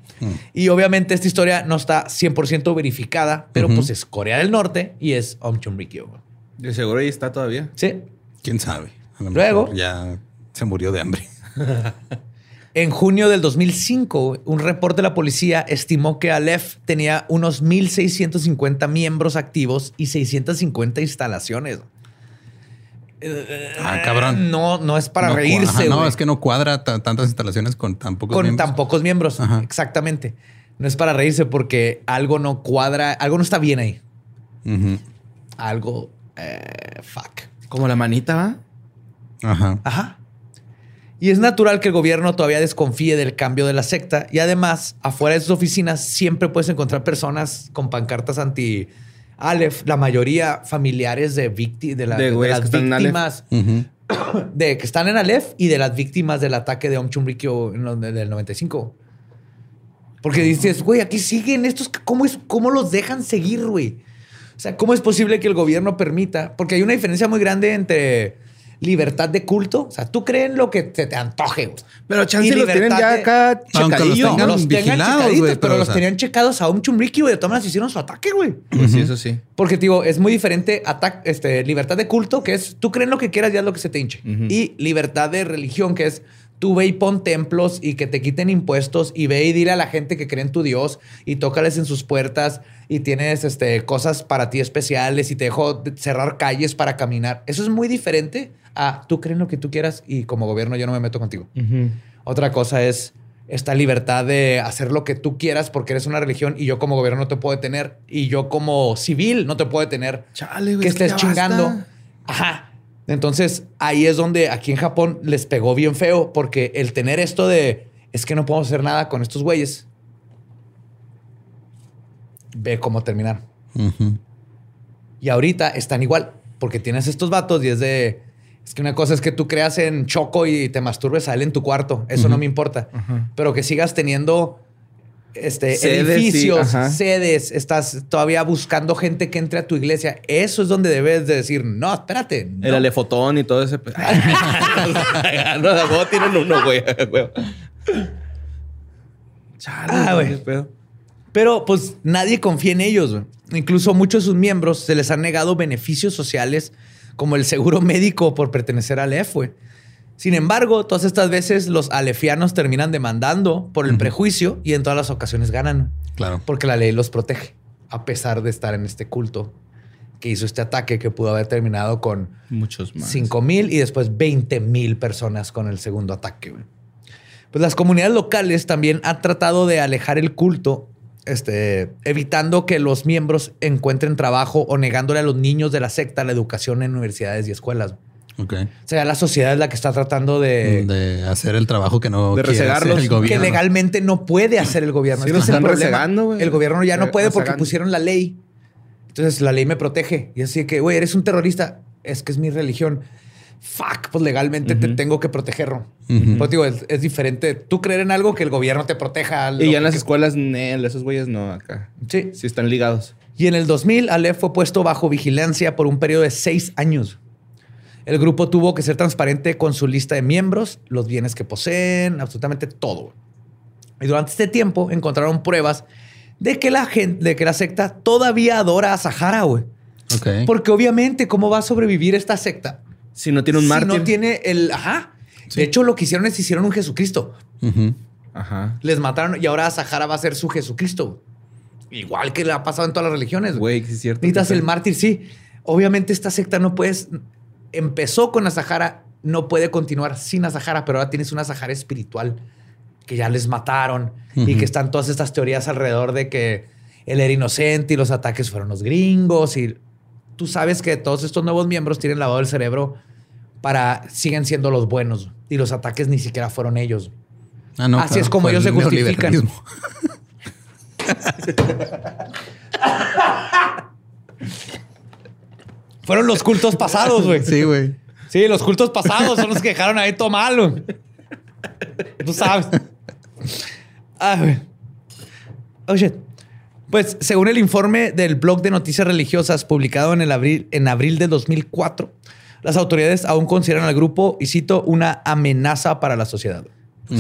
Y obviamente esta historia no está 100% verificada, pero pues es Corea del Norte y es Om güey. De seguro ahí está todavía. Sí. ¿Quién sabe? A lo Luego- mejor ya se murió de hambre. En junio del 2005, un reporte de la policía estimó que Aleph tenía unos 1.650 miembros activos y 650 instalaciones. Ah, cabrón. No, no es para No reírse. ajá, no, es que no cuadra ta- tantas instalaciones con tan pocos con miembros. tan pocos miembros. Ajá. Exactamente. No es para reírse porque algo no cuadra, algo no está bien ahí. Algo, eh, fuck. Como la manita, ¿va? Ajá. Ajá. Y es natural que el gobierno todavía desconfíe del cambio de la secta. Y además, afuera de sus oficinas siempre puedes encontrar personas con pancartas anti Aleph, la mayoría familiares de, vícti- de, la- De de las que están en Aleph. víctimas de que están en Aleph y de las víctimas del ataque de Om Chumrikyo en lo- del 95. Porque dices, güey, aquí siguen estos, ¿cómo, es, ¿cómo los dejan seguir, güey? O sea, ¿cómo es posible que el gobierno permita? Porque hay una diferencia muy grande entre libertad de culto. O sea, tú crees en lo que se te antoje, güey. Pero chance los tienen ya de- acá Aunque los checadillo. tengan los tengan checaditos, güey, pero pero, los o sea- tenían checados a un chumriqui, güey. De todas maneras hicieron su ataque, güey. Pues sí, eso sí. Porque, digo, es muy diferente este, libertad de culto, que es tú crees lo que quieras y haz lo que se te hinche. Y libertad de religión, que es tú ve y pon templos y que te quiten impuestos y ve y dile a la gente que cree en tu Dios y tócales en sus puertas y tienes este, cosas para ti especiales y te dejo de- cerrar calles para caminar. Eso es muy diferente a tú crees lo que tú quieras y como gobierno yo no me meto contigo. Otra cosa es esta libertad de hacer lo que tú quieras porque eres una religión y yo como gobierno no te puedo detener y yo como civil no te puedo detener Chale, güey. que es que estés chingando. basta. Ajá. Entonces ahí es donde aquí en Japón les pegó bien feo porque el tener esto de es que no podemos hacer nada con estos güeyes. Ve cómo terminar. Y ahorita están igual, porque tienes estos vatos y es de. Es que una cosa es que tú creas en Choco y te masturbes a él en tu cuarto. Eso no me importa. Pero que sigas teniendo este, Sedes, edificios, sedes, estás todavía buscando gente que entre a tu iglesia. Eso es donde debes de decir, no, espérate. no". El alefotón y todo ese. no, tienen uno, güey. Chale, Ah, güey. pedo. Pero pues nadie confía en ellos. güey. Incluso muchos de sus miembros se les han negado beneficios sociales como el seguro médico por pertenecer al EF. güey. Sin embargo, todas estas veces los alefianos terminan demandando por el prejuicio y en todas las ocasiones ganan Claro. porque la ley los protege a pesar de estar en este culto que hizo este ataque que pudo haber terminado con Muchos más. 5 mil y después 20 mil personas con el segundo ataque. Pues las comunidades locales también han tratado de alejar el culto, este, evitando que los miembros encuentren trabajo o negándole a los niños de la secta la educación en universidades y escuelas. Ok. O sea, la sociedad es la que está tratando de... de hacer el trabajo que no de quiere hacer el Que que gobierno. legalmente no puede hacer el gobierno. Sí, el están rezagando, güey. El gobierno ya no puede porque pusieron la ley. Entonces la ley me protege. Y así que, güey, eres un terrorista. Es que es mi religión. Fuck, pues legalmente te tengo que protegerlo. Ujú. Pues digo, es, es diferente tú creer en algo que el gobierno te proteja. Y ya en las que- escuelas, Nel, esos güeyes no, acá. Sí. Sí están ligados. Y en el 2000, Aleph fue puesto bajo vigilancia por un periodo de seis años. El grupo tuvo que ser transparente con su lista de miembros, los bienes que poseen, absolutamente todo. Y durante este tiempo encontraron pruebas de que la gente, de que la secta todavía adora a Sahara, güey. Ok. Porque obviamente, ¿cómo va a sobrevivir esta secta? Si no tiene un si mártir. no tiene el... Ajá. Sí. De hecho, lo que hicieron es hicieron un Jesucristo. Ajá. Les mataron y ahora Sahara va a ser su Jesucristo. Igual que le ha pasado en todas las religiones. Güey, que es cierto. Necesitas el mártir, sí. Obviamente esta secta no puedes... Empezó con Asahara, no puede continuar sin Asahara, pero ahora tienes una Sahara espiritual que ya les mataron y Ujú. que están todas estas teorías alrededor de que él era inocente y los ataques fueron los gringos y tú sabes que todos estos nuevos miembros tienen lavado el cerebro para siguen siendo los buenos y los ataques ni siquiera fueron ellos. Ah, no, Así claro, es como ellos el se justifican. Fueron los cultos pasados, güey. Sí, güey. Sí, los cultos pasados son los que dejaron ahí todo malo. Tú sabes. Ah, güey. Oh, shit. Pues, según el informe del blog de noticias religiosas publicado en, el abril, en abril de 2004, las autoridades aún consideran al grupo, y cito, una amenaza para la sociedad.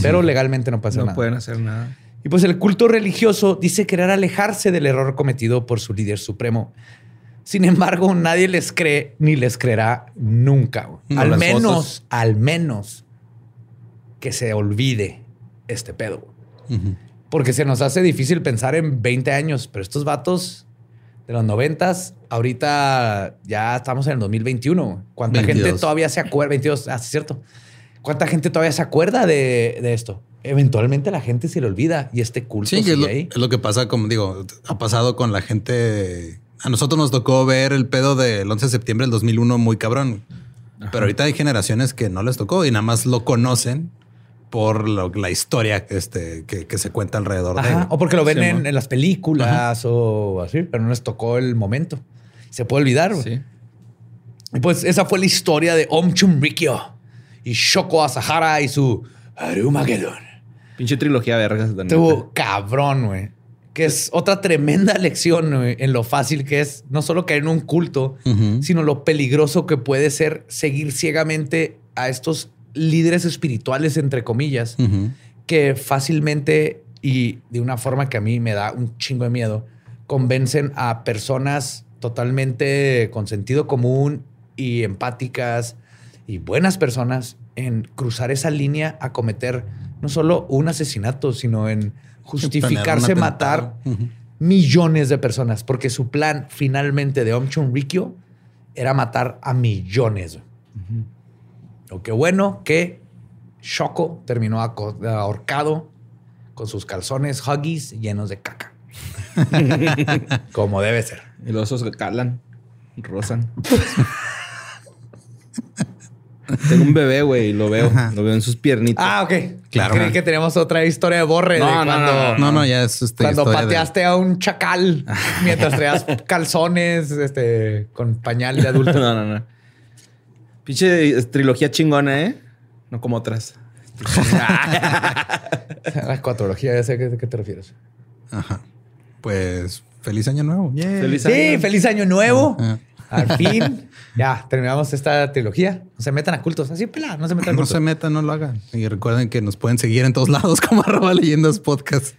Pero legalmente no hacer No nada. pueden hacer nada. Y pues el culto religioso dice querer alejarse del error cometido por su líder supremo. Sin embargo, nadie les cree ni les creerá nunca. No, al menos, fotos. al menos que se olvide este pedo. Porque se nos hace difícil pensar en 20 años, pero estos vatos de los 90 ahorita ya estamos en el 2021. güey. ¿Cuánta gente 22. todavía se acuerda? 22, ah, sí, es cierto. ¿Cuánta gente todavía se acuerda de, de esto? Eventualmente la gente se le olvida y este culto Sí, que sigue es lo, ahí. es lo que pasa, como digo, ha pasado con la gente. A nosotros nos tocó ver el pedo del 11 de septiembre del 2001 muy cabrón. Pero ahorita hay generaciones que no les tocó y nada más lo conocen por lo- la historia este, que, que se cuenta alrededor de él. O porque lo ven Sí, en, las películas o así, pero no les tocó el momento. Se puede olvidar. güey. Sí. Y pues esa fue la historia de Om Chumrikyo y Shoko Asahara y su Arumagedon. Pinche trilogía vergas. la neta. Estuvo cabrón, güey. Que es otra tremenda lección en lo fácil que es no solo caer en un culto, sino lo peligroso que puede ser seguir ciegamente a estos líderes espirituales, entre comillas, que fácilmente y de una forma que a mí me da un chingo de miedo, convencen a personas totalmente con sentido común y empáticas y buenas personas en cruzar esa línea a cometer no solo un asesinato, sino en justificarse matar millones de personas, porque su plan finalmente de Om Chunrikyo era matar a millones. Lo que bueno que Shoko terminó ahorcado con sus calzones huggies llenos de caca. Como debe ser. Y los osos calan, rozan. Tengo un bebé, güey, y lo veo. Lo veo en sus piernitas. Ah, ok. Claro. Creí que teníamos otra historia de borre No, de no, cuando, no, No, no, ya es este, cuando de- pateaste a un chacal mientras traías calzones este, con pañal de adulto. No, no, no. Pinche trilogía chingona, ¿eh? No como otras. La cuatrología, ya sé a qué, te refieres. Ajá. Pues feliz año nuevo. Yeah. Feliz Sí, año. feliz año nuevo. Ajá. Al fin, ya terminamos esta trilogía. No se metan a cultos. Así, pela, no se metan a No cultos. se metan, no lo hagan. Y recuerden que nos pueden seguir en todos lados como arroba leyendas podcast.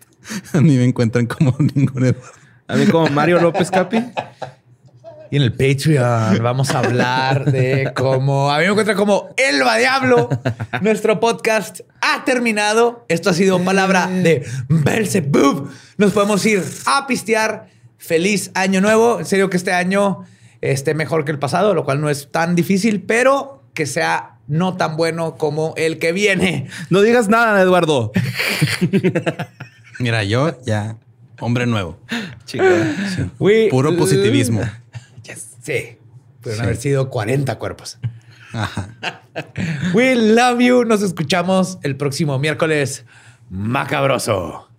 A mí me encuentran como ningún Eduardo. A mí como Mario López Capi. Y en el Patreon vamos a hablar de cómo a mí me encuentra como Elba Diablo. Nuestro podcast ha terminado. Esto ha sido palabra de Belzebub. Nos podemos ir a pistear. Feliz año nuevo. En serio que este año esté mejor que el pasado, lo cual no es tan difícil, pero que sea no tan bueno como el que viene. No digas nada, Eduardo. Mira, yo ya, hombre nuevo. We- Puro positivismo. Yes. Sí. Pudieron Sí. haber sido 40 cuerpos. Ajá. We love you. Nos escuchamos el próximo miércoles. Macabroso.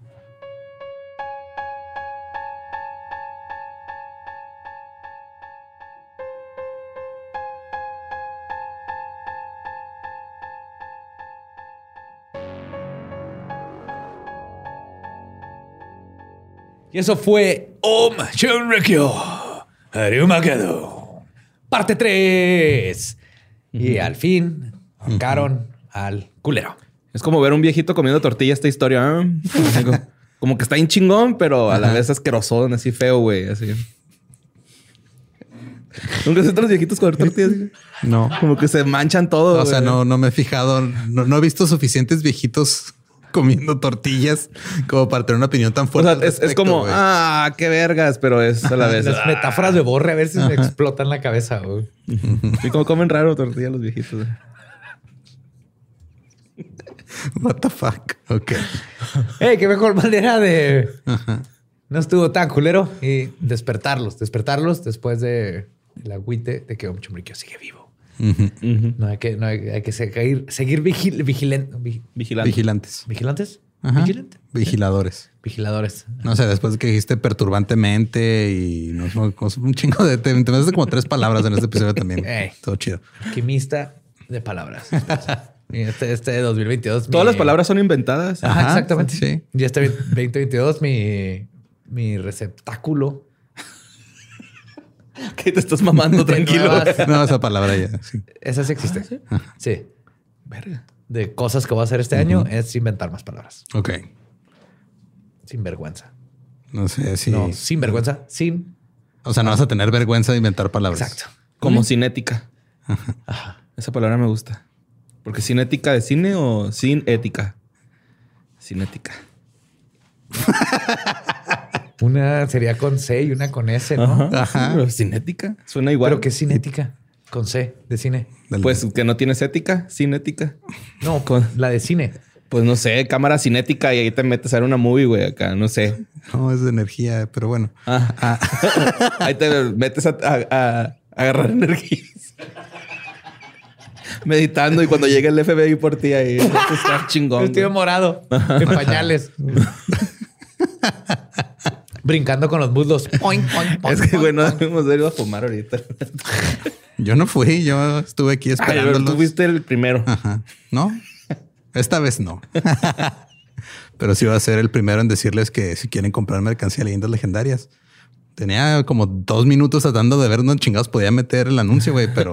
Y eso fue Om Shinrikyo Arumagedon. Parte 3. Y al fin ahorcaron al culero. Es como ver un viejito comiendo tortilla esta historia. ¿eh? Como, que está bien chingón, pero a la vez asqueroso, así feo, güey. Así. Nunca has visto a los viejitos comer tortillas. No. Como que se manchan todo. O sea, güey. no, no me he fijado, no, no he visto suficientes viejitos comiendo tortillas como para tener una opinión tan O fuerte. sea, es, como, ah, qué vergas, pero es a la vez. Las metáforas de borre a ver si me explotan la cabeza. güey. Y como comen raro tortilla los viejitos. güey. What the fuck. Ok. Ey, qué mejor manera de. No estuvo tan culero y despertarlos, despertarlos después de el agüite de que Om Chumrikyo sigue vivo. No hay que, no hay, hay que seguir, seguir vigil, vigilen- vi- Vigilante. Vigilantes. vigilantes. Ajá. Vigilante. Vigiladores. Vigiladores. No sé, después de que dijiste perturbantemente y no, no, un chingo de... Te, te metes como tres palabras en este episodio también. Ey. Todo chido. Alquimista de palabras. Este, este 2022. Todas mi- las palabras son inventadas. Ajá, Ajá, exactamente. sí. Y este 2022, mi, mi receptáculo. Que te estás mamando, tranquilo. No, esa palabra ya. sí. Esa sí existe. Sí. Verga. De cosas que voy a hacer este año es inventar más palabras. Ok. Sin vergüenza. No sé si. No, sin vergüenza. Sin. O sea, no vas a tener vergüenza de inventar palabras. Exacto. Como cinética. Esa palabra me gusta. Porque cinética de cine o sin ética. Cinética. Una sería con C y una con S, ¿no? Ajá. Pero cinética. Suena igual. Pero que es cinética. Con C de cine. Del- Pues que no tienes ética, cinética. No, Con- la de cine. Pues no sé, cámara cinética y ahí te metes a ver una movie, güey, acá, no sé. No, es de energía, pero bueno. Ah. ahí te metes a, a- a agarrar energías. Meditando y cuando llega el FBI por ti ahí, está chingón. Güey. morado. En pañales. Brincando con los muslos. Poing, poing, poing, Es que, güey, no debemos de ir a fumar ahorita. Yo no fui, yo estuve aquí esperando. tú fuiste el primero. Ajá. No, esta vez no. Pero sí va a ser el primero en decirles que si quieren comprar mercancía de leyendas legendarias. Tenía como dos minutos tratando de ver dónde chingados podía meter el anuncio, güey, pero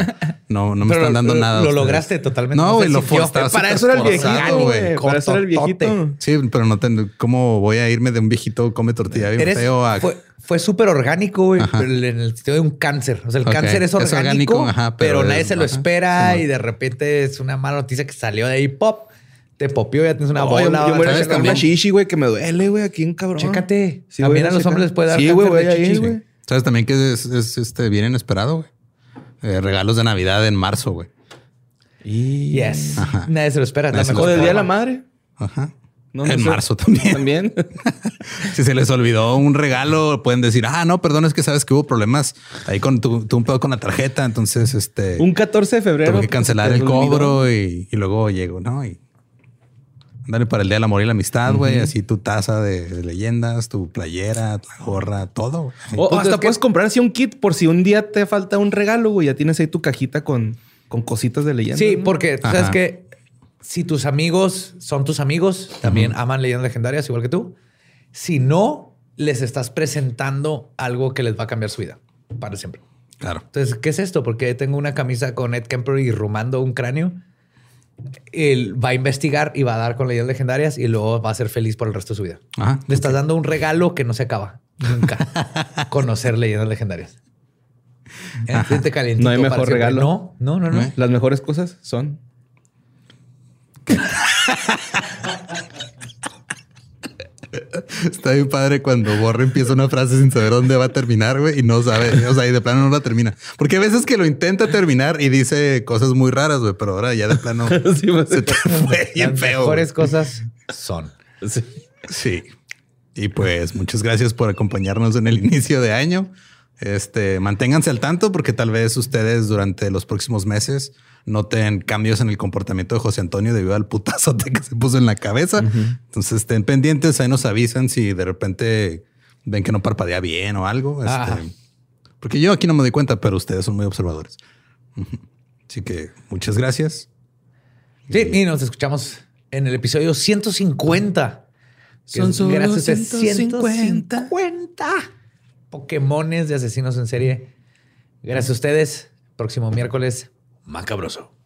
no, no me Pero están dando lo- nada. lo ustedes. lograste totalmente. No, güey, lo estaba Para eso era el viejito, güey. Para eso era el viejito. Sí, pero no ten, ¿cómo voy a irme de un viejito come tortilla bien Eres- feo a fue fue súper orgánico, güey, en el sentido de un cáncer. O sea, el cáncer es es orgánico, orgánico, ajá, pero, pero nadie es- se lo ajá, espera sí, y de repente es una mala noticia que salió de ahí, pop, te popió, ya tienes una No, yo, bola. yo me voy a una güey, que me duele, güey, aquí en cabrón. Chécate. Sí, También a los checar. hombres les puede dar Sí, güey, cáncer de güey. ¿Sabes también que es, es, este bien inesperado, güey? Eh, regalos de Navidad en marzo, güey. Yes. Ajá. Nadie se lo espera. Nadie se lo mejor O del Día de la. Madre. Ajá. No, no en sé. marzo también. También. Si se les olvidó un regalo, pueden decir, ah, no, perdón, es que sabes que hubo problemas ahí con tu, tu un pedo con la tarjeta. Entonces, este, Un 14 de febrero. tengo que cancelar el cobro y, y luego llego, ¿no? Y dale para el día del amor y la amistad, güey. Así tu taza de, de leyendas, tu playera, la gorra, todo. O punto hasta que- puedes comprar así un kit por si un día te falta un regalo, güey. Ya tienes ahí tu cajita con, con cositas de leyenda. Sí, ¿no? porque tú sabes que si tus amigos son tus amigos, también aman leyendas legendarias igual que tú. Si no, les estás presentando algo que les va a cambiar su vida para siempre. Claro. Entonces, ¿qué es esto? Porque tengo una camisa con Ed Kemper y rumando un cráneo. Él va a investigar y va a dar con leyendas legendarias y luego va a ser feliz por el resto de su vida. Ajá. Le estás dando un regalo que no se acaba nunca. Conocer leyendas legendarias. No hay mejor regalo. No, no, no, no. ¿Eh? Las mejores cosas son. Está bien padre cuando Borre empieza una frase sin saber dónde va a terminar, güey, y no sabe, o sea, y de plano no la termina. Porque a veces que lo intenta terminar y dice cosas muy raras, güey, pero ahora ya de plano Sí, pues, se te fue bien Las feo. mejores cosas son. sí. Sí. Y pues muchas gracias por acompañarnos en el inicio de año. Este, manténganse al tanto porque tal vez ustedes durante los próximos meses noten cambios en el comportamiento de José Antonio debido al putazote que se puso en la cabeza. Entonces estén pendientes, ahí nos avisan si de repente ven que no parpadea bien o algo. Este, Ajá. porque yo aquí no me doy cuenta, pero ustedes son muy observadores. Así que muchas gracias. Sí, y nos escuchamos en el episodio 150. que Son solo gracias a 150. 150 Pokémones de asesinos en serie. Gracias a ustedes. Próximo miércoles, macabroso.